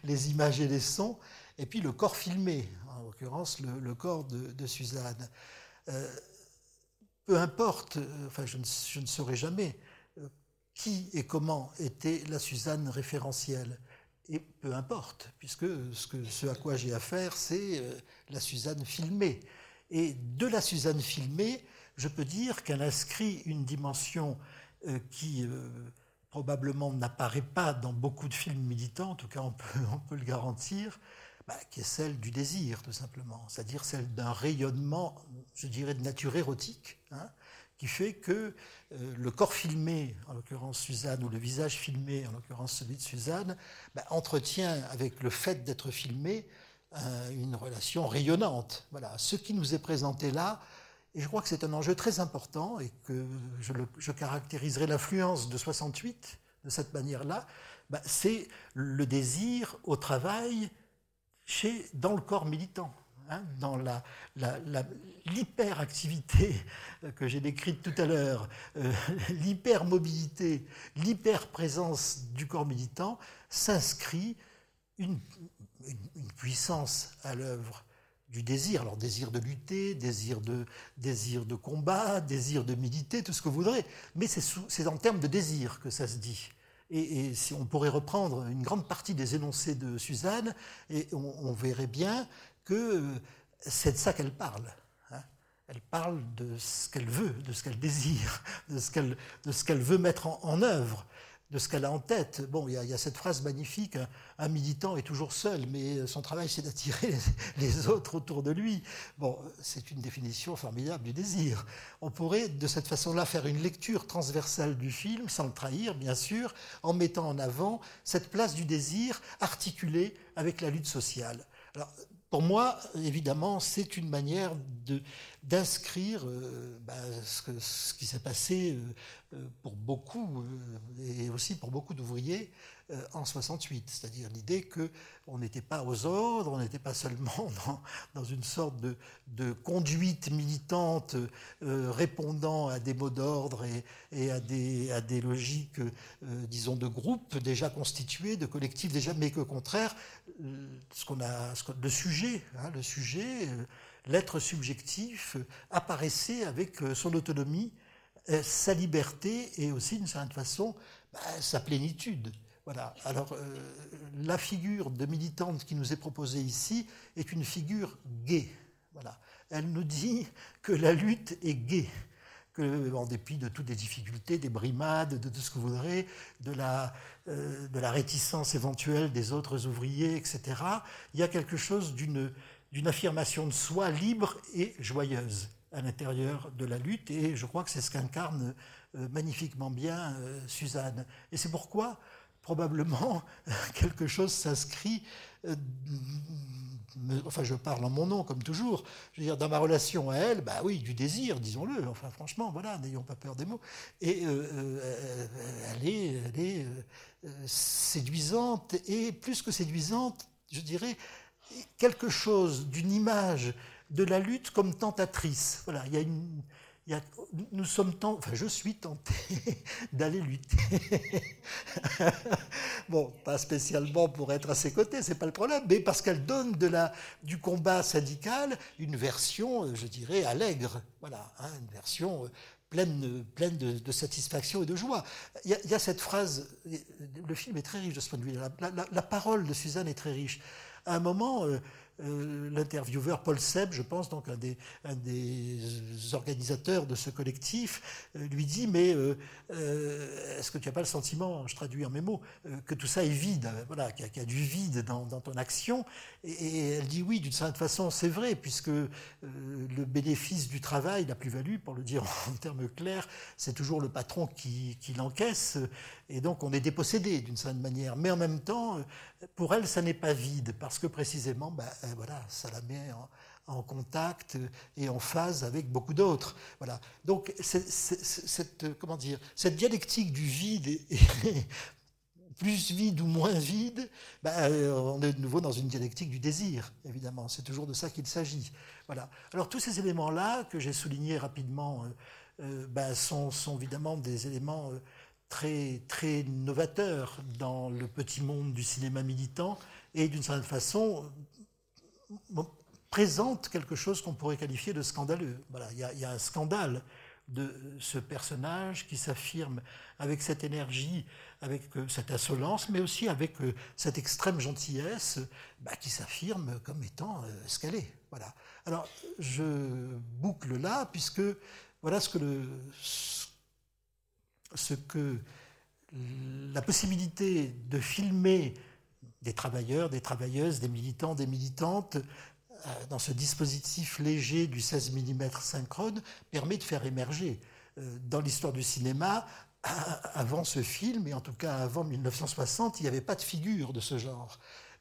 S2: les, images et les sons, et puis le corps filmé, en l'occurrence le, corps de, Suzanne. peu importe, enfin je ne saurais jamais qui et comment était la Suzanne référentielle. Et peu importe, puisque ce, à quoi j'ai affaire, c'est euh, la Suzanne filmée. Et de la Suzanne filmée, je peux dire qu'elle inscrit une dimension euh, qui euh, probablement n'apparaît pas dans beaucoup de films militants, en tout cas on peut, le garantir, bah, qui est celle du désir, tout simplement, c'est-à-dire celle d'un rayonnement, je dirais, de nature érotique, hein, qui fait que euh, le corps filmé, en l'occurrence Suzanne, ou le visage filmé, en l'occurrence celui de Suzanne, bah, entretient avec le fait d'être filmé euh, une relation rayonnante. Voilà, ce qui nous est présenté là, et je crois que c'est un enjeu très important et que je, caractériserai l'influence de 68 de cette manière-là, bah, c'est le désir au travail chez, dans le corps militant. Hein, dans l'hyperactivité que j'ai décrite tout à l'heure, euh, l'hypermobilité, l'hyperprésence du corps militant, s'inscrit une, puissance à l'œuvre du désir. Alors désir de lutter, désir de, désir de combat, désir de militer, tout ce que vous voudrez. Mais c'est en termes de désir que ça se dit. Et, si on pourrait reprendre une grande partie des énoncés de Suzanne, et on verrait bien que c'est de ça qu'elle parle. Hein. Elle parle de ce qu'elle veut, de ce qu'elle désire, de ce qu'elle veut mettre en, œuvre, de ce qu'elle a en tête. Bon, il y, a, cette phrase magnifique un, militant est toujours seul, mais son travail c'est d'attirer les, autres autour de lui. Bon, c'est une définition formidable du désir. On pourrait de cette façon-là faire une lecture transversale du film, sans le trahir, bien sûr, en mettant en avant cette place du désir articulée avec la lutte sociale. Alors, pour moi, évidemment, c'est une manière d'inscrire euh, bah, ce, qui s'est passé euh, pour beaucoup, et aussi pour beaucoup d'ouvriers, en 68. C'est-à-dire l'idée qu'on n'était pas aux ordres, on n'était pas seulement dans, une sorte de, conduite militante répondant à des mots d'ordre et, à, des, logiques, disons, de groupes déjà constitués, de collectifs déjà, mais qu'au contraire, ce qu'on a, le sujet, hein, le sujet, euh, l'être subjectif euh, apparaissait avec euh, son autonomie, sa liberté et aussi d'une certaine façon bah, sa plénitude. Voilà. Alors la figure de militante qui nous est proposée ici est une figure gay. Voilà. Elle nous dit que la lutte est gay que, en dépit de toutes les difficultés, des brimades, de tout ce que vous voudrez, de la, euh, de la réticence éventuelle des autres ouvriers, etc., il y a quelque chose d'une affirmation de soi libre et joyeuse à l'intérieur de la lutte, et je crois que c'est ce qu'incarne euh, magnifiquement bien euh, Suzanne. Et c'est pourquoi, probablement, quelque chose s'inscrit enfin je parle en mon nom comme toujours, je veux dire dans ma relation à elle, bah oui, du désir, disons-le, enfin franchement, voilà, n'ayons pas peur des mots. Et euh, euh, elle est, elle est euh, séduisante et plus que séduisante, je dirais quelque chose d'une image de la lutte comme tentatrice. Voilà, il y a une, nous sommes enfin je suis tenté d'aller lutter. bon, pas spécialement pour être à ses côtés, c'est pas le problème, mais parce qu'elle donne de la, du combat syndical une version, euh, je dirais, allègre. Voilà, hein, une version euh, pleine, pleine de, satisfaction et de joie. Il y, a, cette phrase, le film est très riche de ce point de vue, la, la, parole de Suzanne est très riche. À un moment, euh, l'intervieweur Paul Seb, je pense, donc un des, un des organisateurs de ce collectif, euh, lui dit Mais euh, est-ce que tu n'as pas le sentiment, je traduis en mes mots, que tout ça est vide, voilà, qu'il y, a du vide dans, ton action et, elle dit Oui, d'une certaine façon, c'est vrai, puisque le bénéfice du travail, la plus-value, pour le dire en termes clairs, c'est toujours le patron qui, qui l'encaisse, et donc on est dépossédé d'une certaine manière. Mais en même temps, pour elle, ça n'est pas vide, parce que précisément, ben, voilà, ça la met en, contact et en phase avec beaucoup d'autres. Voilà. Donc cette, comment dire, cette dialectique du vide, plus vide ou moins vide, ben, on est de nouveau dans une dialectique du désir, évidemment. C'est toujours de ça qu'il s'agit. Voilà. Alors tous ces éléments-là que j'ai soulignés rapidement euh, euh, ben, sont, évidemment des éléments euh, très, très novateurs dans le petit monde du cinéma militant et d'une certaine façon présente quelque chose qu'on pourrait qualifier de scandaleux. Voilà, il y, a un scandale de ce personnage qui s'affirme avec cette énergie, avec euh, cette insolence, mais aussi avec euh, cette extrême gentillesse bah, qui s'affirme comme étant euh, ce qu'elle est. Voilà. Alors, je boucle là, puisque voilà ce que ce que la possibilité de filmer des travailleurs, des travailleuses, des militants, des militantes, dans ce dispositif léger du 16 mm synchrone, permet de faire émerger. Dans l'histoire du cinéma, avant ce film, et en tout cas avant 1960, il n'y avait pas de figure de ce genre.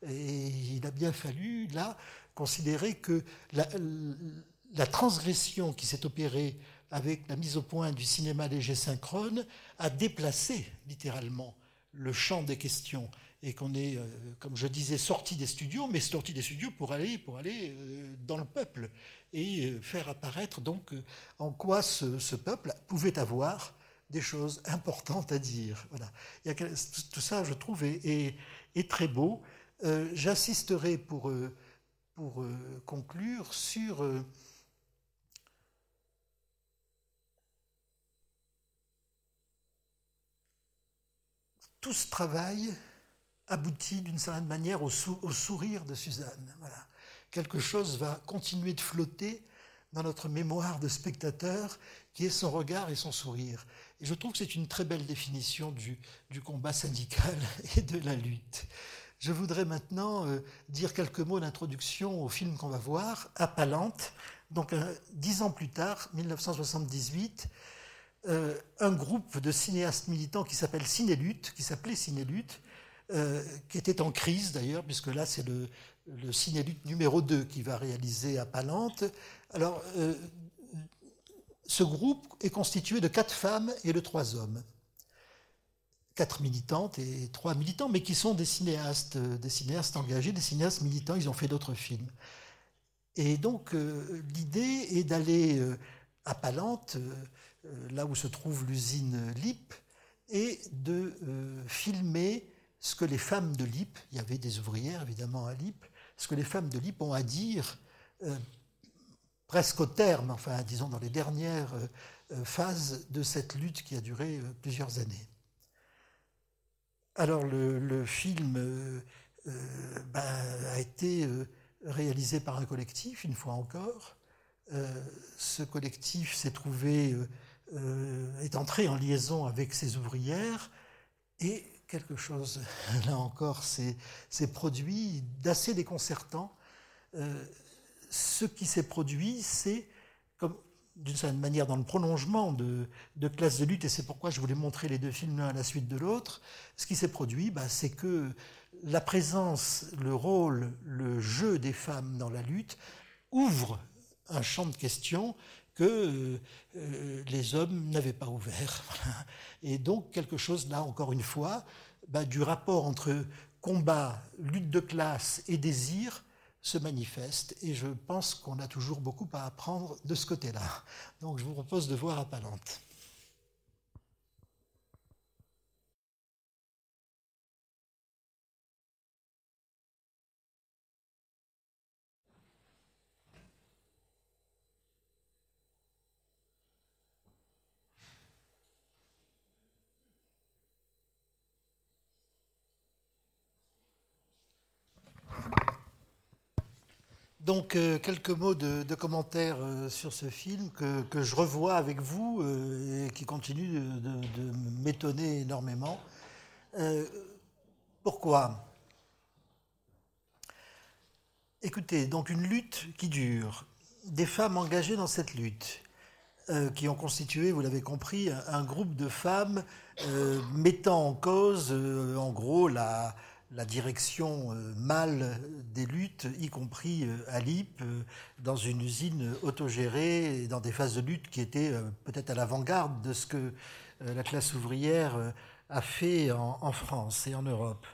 S2: Et il a bien fallu, là, considérer que la, transgression qui s'est opérée avec la mise au point du cinéma léger synchrone, a déplacé littéralement le champ des questions et qu'on est, euh, comme je disais, sorti des studios, mais sorti des studios pour aller, pour aller euh, dans le peuple et euh, faire apparaître donc en quoi ce, peuple pouvait avoir des choses importantes à dire. Voilà. tout ça, je trouve, est, très beau. J'insisterai pour, pour conclure sur tout ce travail aboutit d'une certaine manière au, sourire de Suzanne. Voilà. Quelque chose va continuer de flotter dans notre mémoire de spectateur, qui est son regard et son sourire. Je trouve que c'est une très belle définition du, combat syndical et de la lutte. Je voudrais maintenant euh, dire quelques mots d'introduction au film qu'on va voir, Appalante. Donc, dix ans plus tard, 1978, euh, un groupe de cinéastes militants qui s'appelle Cinélutte, qui s'appelait Cinélutte, euh, qui était en crise d'ailleurs, puisque là c'est le, le Cinélutte numéro 2 qui va réaliser à Palante. Alors, ce groupe est constitué de quatre femmes et de trois hommes. Quatre militantes et trois militants, mais qui sont des cinéastes, des cinéastes engagés, des cinéastes militants, ils ont fait d'autres films. Et donc, l'idée est d'aller à Palante euh, là où se trouve l'usine LIP, et de euh, filmer ce que les femmes de LIP, il y avait des ouvrières évidemment à LIP, ce que les femmes de LIP ont à dire euh, presque au terme, enfin disons dans les dernières phases de cette lutte qui a duré plusieurs années. Alors le, film ben, a été réalisé par un collectif, une fois encore. ce collectif s'est trouvé euh, est entré en liaison avec ses ouvrières et quelque chose, là encore, s'est produit d'assez déconcertant. Euh, ce qui s'est produit, c'est comme d'une certaine manière dans le prolongement de, de classes de lutte, et c'est pourquoi je voulais montrer les deux films l'un à la suite de l'autre, ce qui s'est produit, bah, c'est que la présence, le rôle, le jeu des femmes dans la lutte ouvre un champ de questions que euh, les hommes n'avaient pas ouvert. Et donc quelque chose là, encore une fois, bah, du rapport entre combat, lutte de classe et désir se manifeste. Et je pense qu'on a toujours beaucoup à apprendre de ce côté-là. Donc je vous propose de voir à Palante. Donc, euh, quelques mots de, commentaires euh, sur ce film que, je revois avec vous euh, et qui continue de, m'étonner énormément. pourquoi? Écoutez, donc une lutte qui dure, des femmes engagées dans cette lutte, qui ont constitué, vous l'avez compris, un, groupe de femmes mettant en cause, en gros, la, la direction euh, mâle des luttes, y compris euh, à LIP, euh, dans une usine autogérée, dans des phases de lutte qui étaient peut-être à l'avant-garde de ce que la classe ouvrière a fait en, France et en Europe.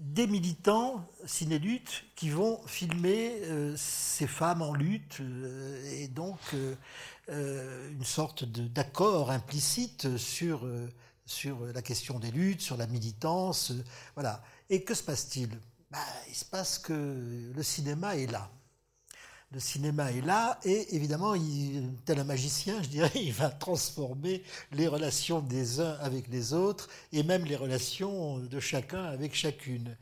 S2: Des militants ciné-lutte qui vont filmer ces femmes en lutte et donc une sorte d'accord implicite sur sur la question des luttes, sur la militance. Euh, voilà. Et que se passe-t-il? Bah, Il se passe que le cinéma est là. Le cinéma est là et évidemment, tel un magicien, je dirais, il va transformer les relations des uns avec les autres et même les relations de chacun avec chacune.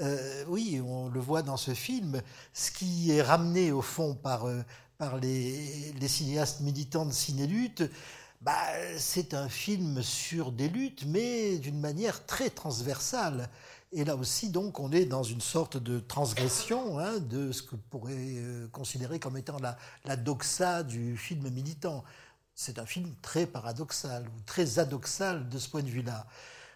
S2: Euh, oui, on le voit dans ce film, ce qui est ramené au fond par, euh, par les, les cinéastes militants de ciné-lutte, bah, c'est un film sur des luttes, mais d'une manière très transversale. Et là aussi, donc, on est dans une sorte de transgression hein, de ce que pourrait euh, considérer comme étant la, doxa du film militant. C'est un film très paradoxal, ou très adoxal de ce point de vue-là.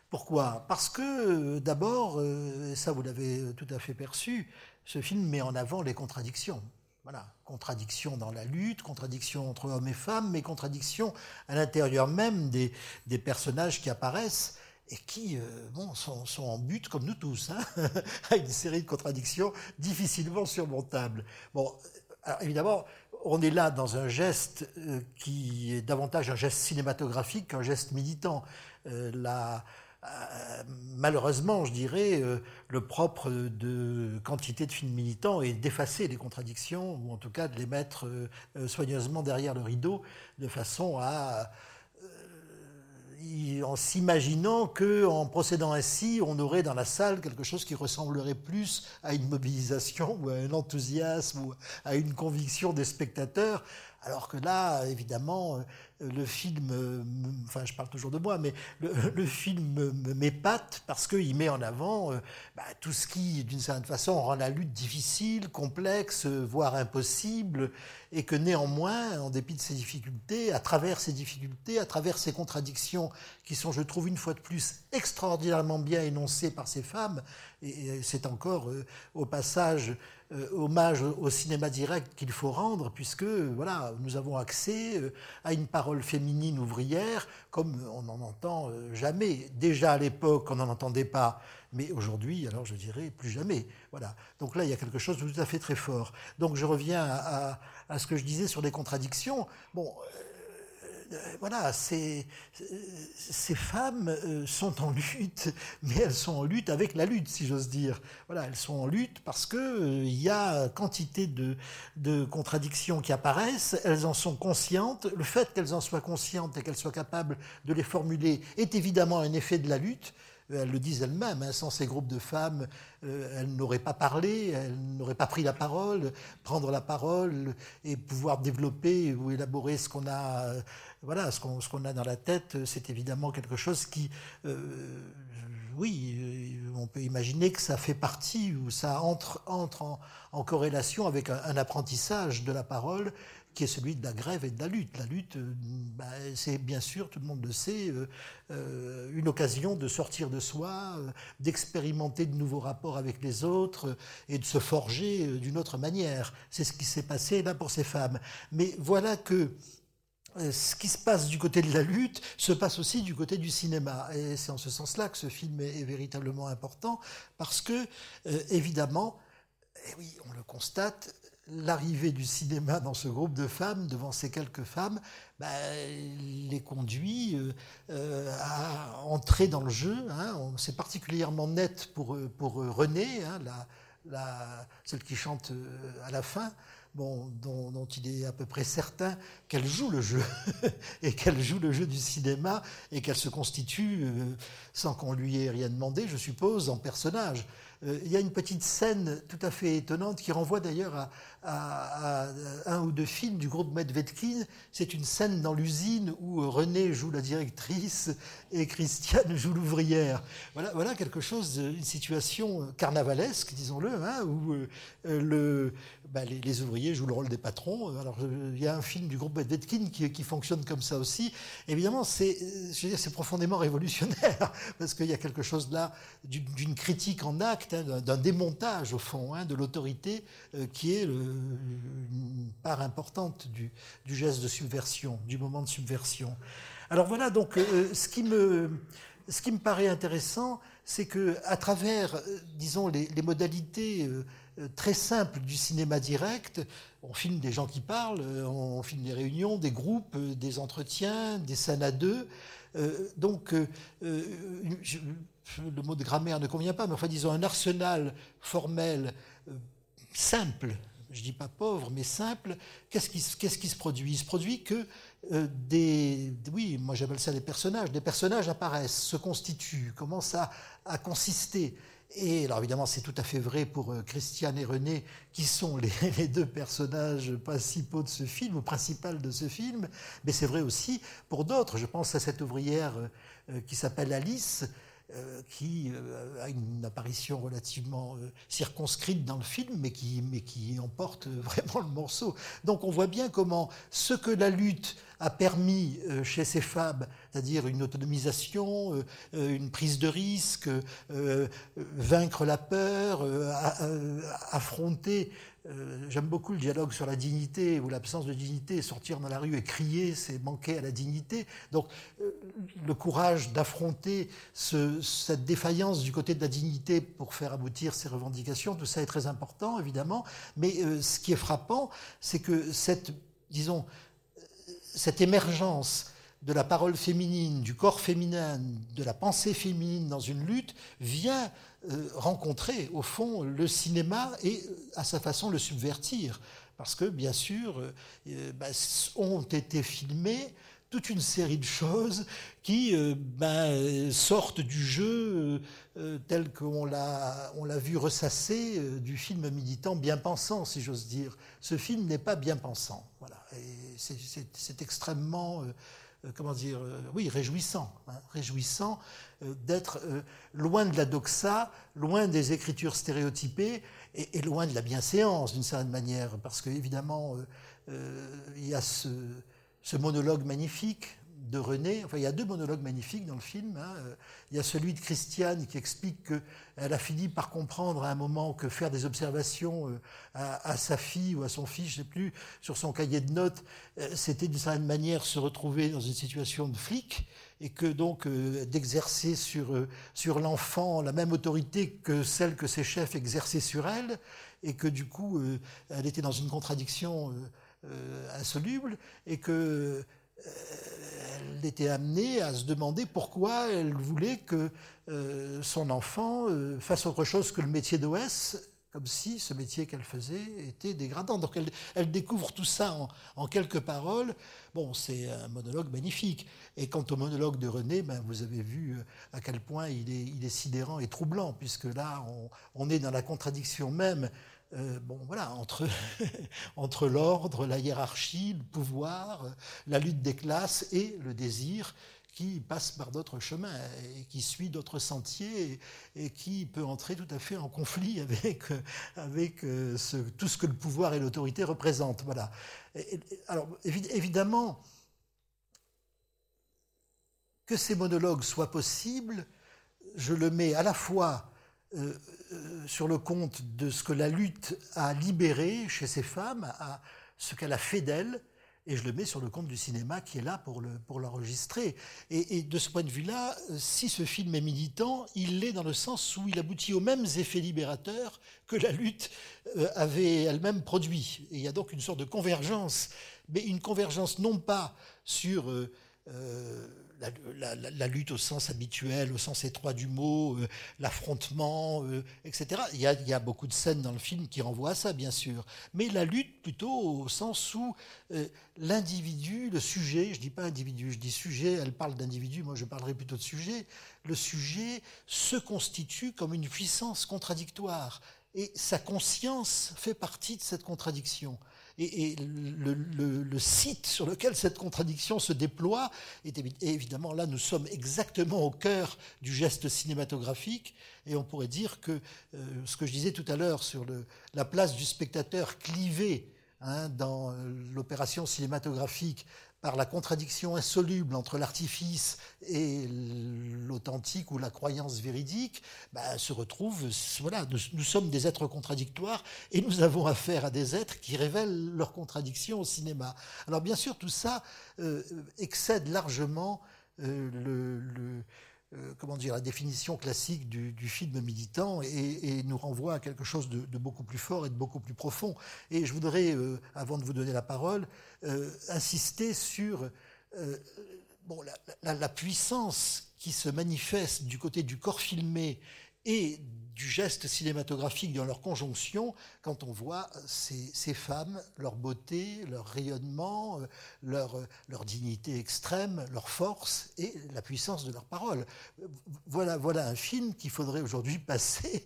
S2: Pourquoi? Parce que, euh, d'abord, euh, ça vous l'avez tout à fait perçu, ce film met en avant les contradictions. Voilà, contradiction dans la lutte, contradiction entre hommes et femmes, mais contradiction à l'intérieur même des, des, personnages qui apparaissent et qui euh, bon, sont, sont, en but, comme nous tous, hein, à une série de contradictions difficilement surmontables. Bon, alors évidemment, on est là dans un geste euh, qui est davantage un geste cinématographique qu'un geste militant. Euh, la, malheureusement, je dirais, euh, le propre de quantité de films militants est d'effacer les contradictions, ou en tout cas de les mettre euh, soigneusement derrière le rideau, de façon à en s'imaginant que, en procédant ainsi, on aurait dans la salle quelque chose qui ressemblerait plus à une mobilisation ou à un enthousiasme ou à une conviction des spectateurs, alors que là, évidemment, le film, euh, enfin je parle toujours de moi, mais le, film m'épate parce qu'il met en avant euh, bah, tout ce qui, d'une certaine façon, rend la lutte difficile, complexe, voire impossible, et que néanmoins, en dépit de ces difficultés, à travers ces difficultés, à travers ces contradictions qui sont, je trouve, une fois de plus, extraordinairement bien énoncées par ces femmes, et c'est encore euh, au passage euh, hommage au cinéma direct qu'il faut rendre, puisque voilà, nous avons accès euh, à une parole féminine ouvrière comme on n'en entend jamais. Déjà à l'époque, on n'en entendait pas, mais aujourd'hui, alors je dirais plus jamais. Voilà. Donc là, il y a quelque chose de tout à fait très fort. Donc je reviens à, à ce que je disais sur les contradictions. Bon, euh, voilà, ces, ces femmes euh, sont en lutte, mais elles sont en lutte avec la lutte, si j'ose dire. Voilà, elles sont en lutte parce que euh, il y a quantité de, de contradictions qui apparaissent. Elles en sont conscientes. Le fait qu'elles en soient conscientes et qu'elles soient capables de les formuler est évidemment un effet de la lutte elles le disent elles-mêmes, hein, sans ces groupes de femmes, elles n'auraient pas parlé, elles n'auraient pas pris la parole. Prendre la parole et pouvoir développer ou élaborer ce qu'on a voilà, ce qu'on a dans la tête, c'est évidemment quelque chose qui, euh, oui, euh, on peut imaginer que ça fait partie ou ça entre, entre en, corrélation avec un, apprentissage de la parole qui est celui de la grève et de la lutte. La lutte, euh, bah, c'est bien sûr, tout le monde le sait, une occasion de sortir de soi, d'expérimenter de nouveaux rapports avec les autres et de se forger d'une autre manière. C'est ce qui s'est passé là pour ces femmes. Mais voilà que euh, ce qui se passe du côté de la lutte se passe aussi du côté du cinéma. Et c'est en ce sens-là que ce film est, véritablement important, parce que, euh, évidemment, et eh oui, on le constate, l'arrivée du cinéma dans ce groupe de femmes, devant ces quelques femmes, bah, les conduit euh, à entrer dans le jeu. Hein. C'est particulièrement net pour, pour René, hein, celle qui chante à la fin dont, il est à peu près certain qu'elle joue le jeu, et qu'elle joue le jeu du cinéma, et qu'elle se constitue, euh, sans qu'on lui ait rien demandé, je suppose, en personnage. il y a une petite scène tout à fait étonnante qui renvoie d'ailleurs à, un ou deux films du groupe Medvedkin. C'est une scène dans l'usine où René joue la directrice et Christiane joue l'ouvrière. Voilà, voilà quelque chose, une situation carnavalesque, disons-le, hein, où le, bah, les, ouvriers jouent le rôle des patrons. Alors, il y a un film du groupe Bedvetkin qui, fonctionne comme ça aussi. Évidemment, c'est, c'est profondément révolutionnaire parce qu'il y a quelque chose là d'une critique en acte, hein, d'un démontage au fond hein, de l'autorité euh, qui est une part importante du, geste de subversion, du moment de subversion. Alors voilà, donc euh, ce qui me paraît intéressant, c'est que à travers, euh, disons, les, modalités euh, très simple du cinéma direct. On filme des gens qui parlent, euh, on filme des réunions, des groupes, euh, des entretiens, des scènes à deux. donc, le mot de grammaire ne convient pas, mais enfin, disons un arsenal formel simple, je dis pas pauvre, mais simple. Qu'est-ce qui, qu'est-ce qui se produit? Il se produit que des, oui, moi j'appelle ça des personnages. Des personnages apparaissent, se constituent, commencent à, à consister. Et alors évidemment, c'est tout à fait vrai pour euh, Christiane et René, qui sont les, deux personnages principaux de ce film, ou principaux de ce film, mais c'est vrai aussi pour d'autres. Je pense à cette ouvrière euh, euh, qui s'appelle Alice, qui a une apparition relativement circonscrite dans le film, mais qui, mais qui emporte vraiment le morceau. Donc on voit bien comment ce que la lutte a permis euh, chez ces femmes, c'est-à-dire une autonomisation, euh, euh, une prise de risque, vaincre la peur, affronter J'aime beaucoup le dialogue sur la dignité ou l'absence de dignité. Sortir dans la rue et crier, c'est manquer à la dignité. Donc, le courage d'affronter cette défaillance du côté de la dignité pour faire aboutir ses revendications, tout ça est très important, évidemment. Mais ce qui est frappant, c'est que cette, disons, cette émergence de la parole féminine, du corps féminin, de la pensée féminine dans une lutte vient euh, rencontrer au fond le cinéma et à sa façon le subvertir. Parce que bien sûr, euh, bah, ont été filmées toute une série de choses qui euh, ben, sortent du jeu tel qu'on l'a, on l'a vu ressasser du film militant bien pensant, si j'ose dire. Ce film n'est pas bien pensant. Voilà c'est extrêmement, euh, euh, comment dire, euh, oui, réjouissant, hein, réjouissant d'être loin de la doxa, loin des écritures stéréotypées et, loin de la bienséance d'une certaine manière, parce qu'évidemment, il y a ce, monologue magnifique de René. Enfin, il y a deux monologues magnifiques dans le film. Hein. Il y a celui de Christiane qui explique qu'elle a fini par comprendre à un moment que faire des observations euh, à, sa fille ou à son fils, je ne sais plus, sur son cahier de notes, euh, c'était d'une certaine manière se retrouver dans une situation de flic et que donc euh, d'exercer sur, sur l'enfant la même autorité que celle que ses chefs exerçaient sur elle, et que du coup elle était dans une contradiction insoluble, et que elle était amenée à se demander pourquoi elle voulait que euh, son enfant euh, fasse autre chose que le métier d'OS, comme si ce métier qu'elle faisait était dégradant. Donc elle, découvre tout ça en, quelques paroles. Bon, c'est un monologue magnifique. Et quant au monologue de René, ben, vous avez vu euh, à quel point il est, sidérant et troublant, puisque là, on, est dans la contradiction même euh, bon, voilà, entre, entre l'ordre, la hiérarchie, le pouvoir, la lutte des classes et le désir qui passe par d'autres chemins et qui suit d'autres sentiers et, qui peut entrer tout à fait en conflit avec, avec euh, tout ce que le pouvoir et l'autorité représentent. Voilà. alors, évidemment, que ces monologues soient possibles, je le mets à la fois euh, euh, sur le compte de ce que la lutte a libéré chez ces femmes, à ce qu'elle a fait d'elles, et je le mets sur le compte du cinéma qui est là pour, le, pour l'enregistrer. Et, de ce point de vue-là, si ce film est militant, il l'est dans le sens où il aboutit aux mêmes effets libérateurs que la lutte euh, avait elle-même produit. Et il y a donc une sorte de convergence, mais une convergence non pas sur la, lutte au sens habituel, au sens étroit du mot, euh, l'affrontement, euh, etc. Il y, a, beaucoup de scènes dans le film qui renvoient à ça, bien sûr. Mais la lutte plutôt au sens où euh, l'individu, le sujet, je dis pas individu, je dis sujet, elle parle d'individu, moi je parlerai plutôt de sujet, le sujet se constitue comme une puissance contradictoire. Et sa conscience fait partie de cette contradiction et, le, site sur lequel cette contradiction se déploie, est évidemment là nous sommes exactement au cœur du geste cinématographique, et on pourrait dire que euh, ce que je disais tout à l'heure sur la place du spectateur clivé hein, dans euh, l'opération cinématographique par la contradiction insoluble entre l'artifice et l'authentique ou la croyance véridique, bah, se retrouve, voilà, nous, sommes des êtres contradictoires et nous avons affaire à des êtres qui révèlent leurs contradictions au cinéma. Alors bien sûr, tout ça euh, excède largement euh, le euh, comment dire, la définition classique du, film militant et, nous renvoie à quelque chose de, beaucoup plus fort et de beaucoup plus profond. Et je voudrais, euh, avant de vous donner la parole, euh, insister sur la, la, puissance qui se manifeste du côté du corps filmé et du geste cinématographique dans leur conjonction quand on voit ces, femmes, leur beauté, leur rayonnement, euh, leur, dignité extrême, leur force et la puissance de leurs paroles. Voilà, voilà un film qu'il faudrait aujourd'hui passer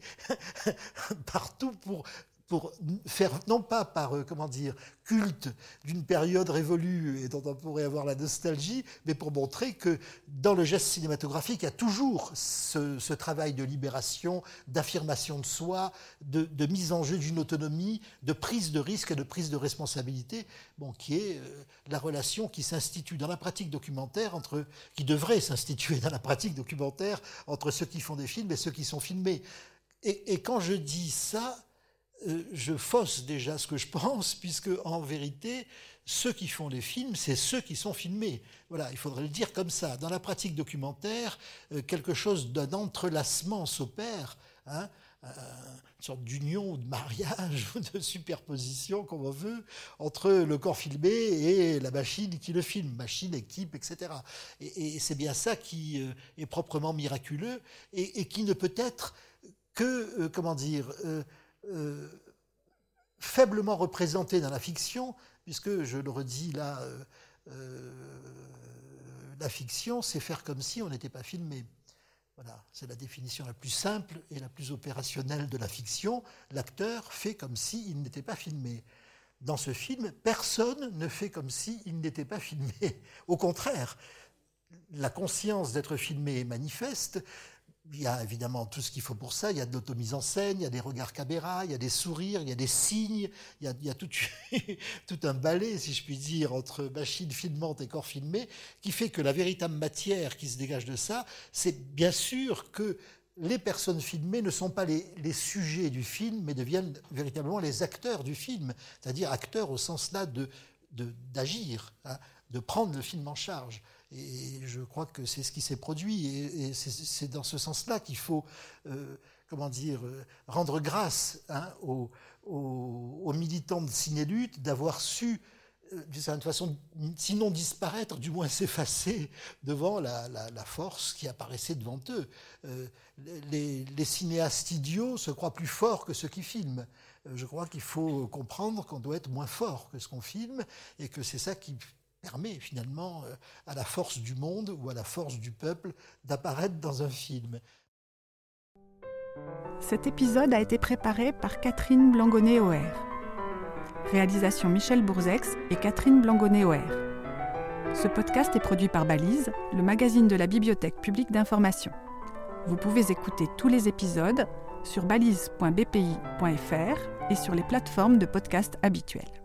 S2: partout pour pour faire, non pas par, euh, comment dire, culte d'une période révolue et dont on pourrait avoir la nostalgie, mais pour montrer que dans le geste cinématographique, il y a toujours ce, travail de libération, d'affirmation de soi, de, mise en jeu d'une autonomie, de prise de risque et de prise de responsabilité, bon, qui est euh, la relation qui s'institue dans la pratique documentaire entre, qui devrait s'instituer dans la pratique documentaire entre ceux qui font des films et ceux qui sont filmés. Et, quand je dis ça, je fausse déjà ce que je pense, puisque en vérité, ceux qui font les films, c'est ceux qui sont filmés. Voilà, il faudrait le dire comme ça. Dans la pratique documentaire, euh, quelque chose d'un entrelacement s'opère, hein, euh, une sorte d'union ou de mariage ou de superposition, comme on veut, entre le corps filmé et la machine qui le filme, machine, équipe, etc. Et, c'est bien ça qui est proprement miraculeux et, qui ne peut être que, comment dire, euh, faiblement représenté dans la fiction, puisque, je le redis là, euh, euh, la fiction, c'est faire comme si on n'était pas filmé. Voilà, c'est la définition la plus simple et la plus opérationnelle de la fiction. L'acteur fait comme s'il n'était pas filmé. Dans ce film, personne ne fait comme s'il n'était pas filmé. Au contraire, la conscience d'être filmé est manifeste, il y a évidemment tout ce qu'il faut pour ça. Il y a de l'automise en scène, il y a des regards caméra, il y a des sourires, il y a des signes, il y a, tout, un balai, si je puis dire, entre machine filmante et corps filmé, qui fait que la véritable matière qui se dégage de ça, c'est bien sûr que les personnes filmées ne sont pas les, sujets du film, mais deviennent véritablement les acteurs du film, c'est-à-dire acteurs au sens là de d'agir, hein, de prendre le film en charge. Et je crois que c'est ce qui s'est produit. Et, c'est dans ce sens-là qu'il faut, euh, comment dire, euh, rendre grâce hein, aux, militants de Ciné-Lutte d'avoir su, euh, d'une certaine façon, sinon disparaître, du moins s'effacer devant la, force qui apparaissait devant eux. les, cinéastes idiots se croient plus forts que ceux qui filment. Je crois qu'il faut comprendre qu'on doit être moins fort que ce qu'on filme et que c'est ça qui permet finalement euh, à la force du monde ou à la force du peuple d'apparaître dans un film.
S1: Cet épisode a été préparé par Catherine Blangonnet-Oer. Réalisation Michel Bourzex et Catherine Blangonnet-Oer. Ce podcast est produit par Balise, le magazine de la Bibliothèque publique d'information. Vous pouvez écouter tous les épisodes sur balise.bpi.fr et sur les plateformes de podcast habituelles.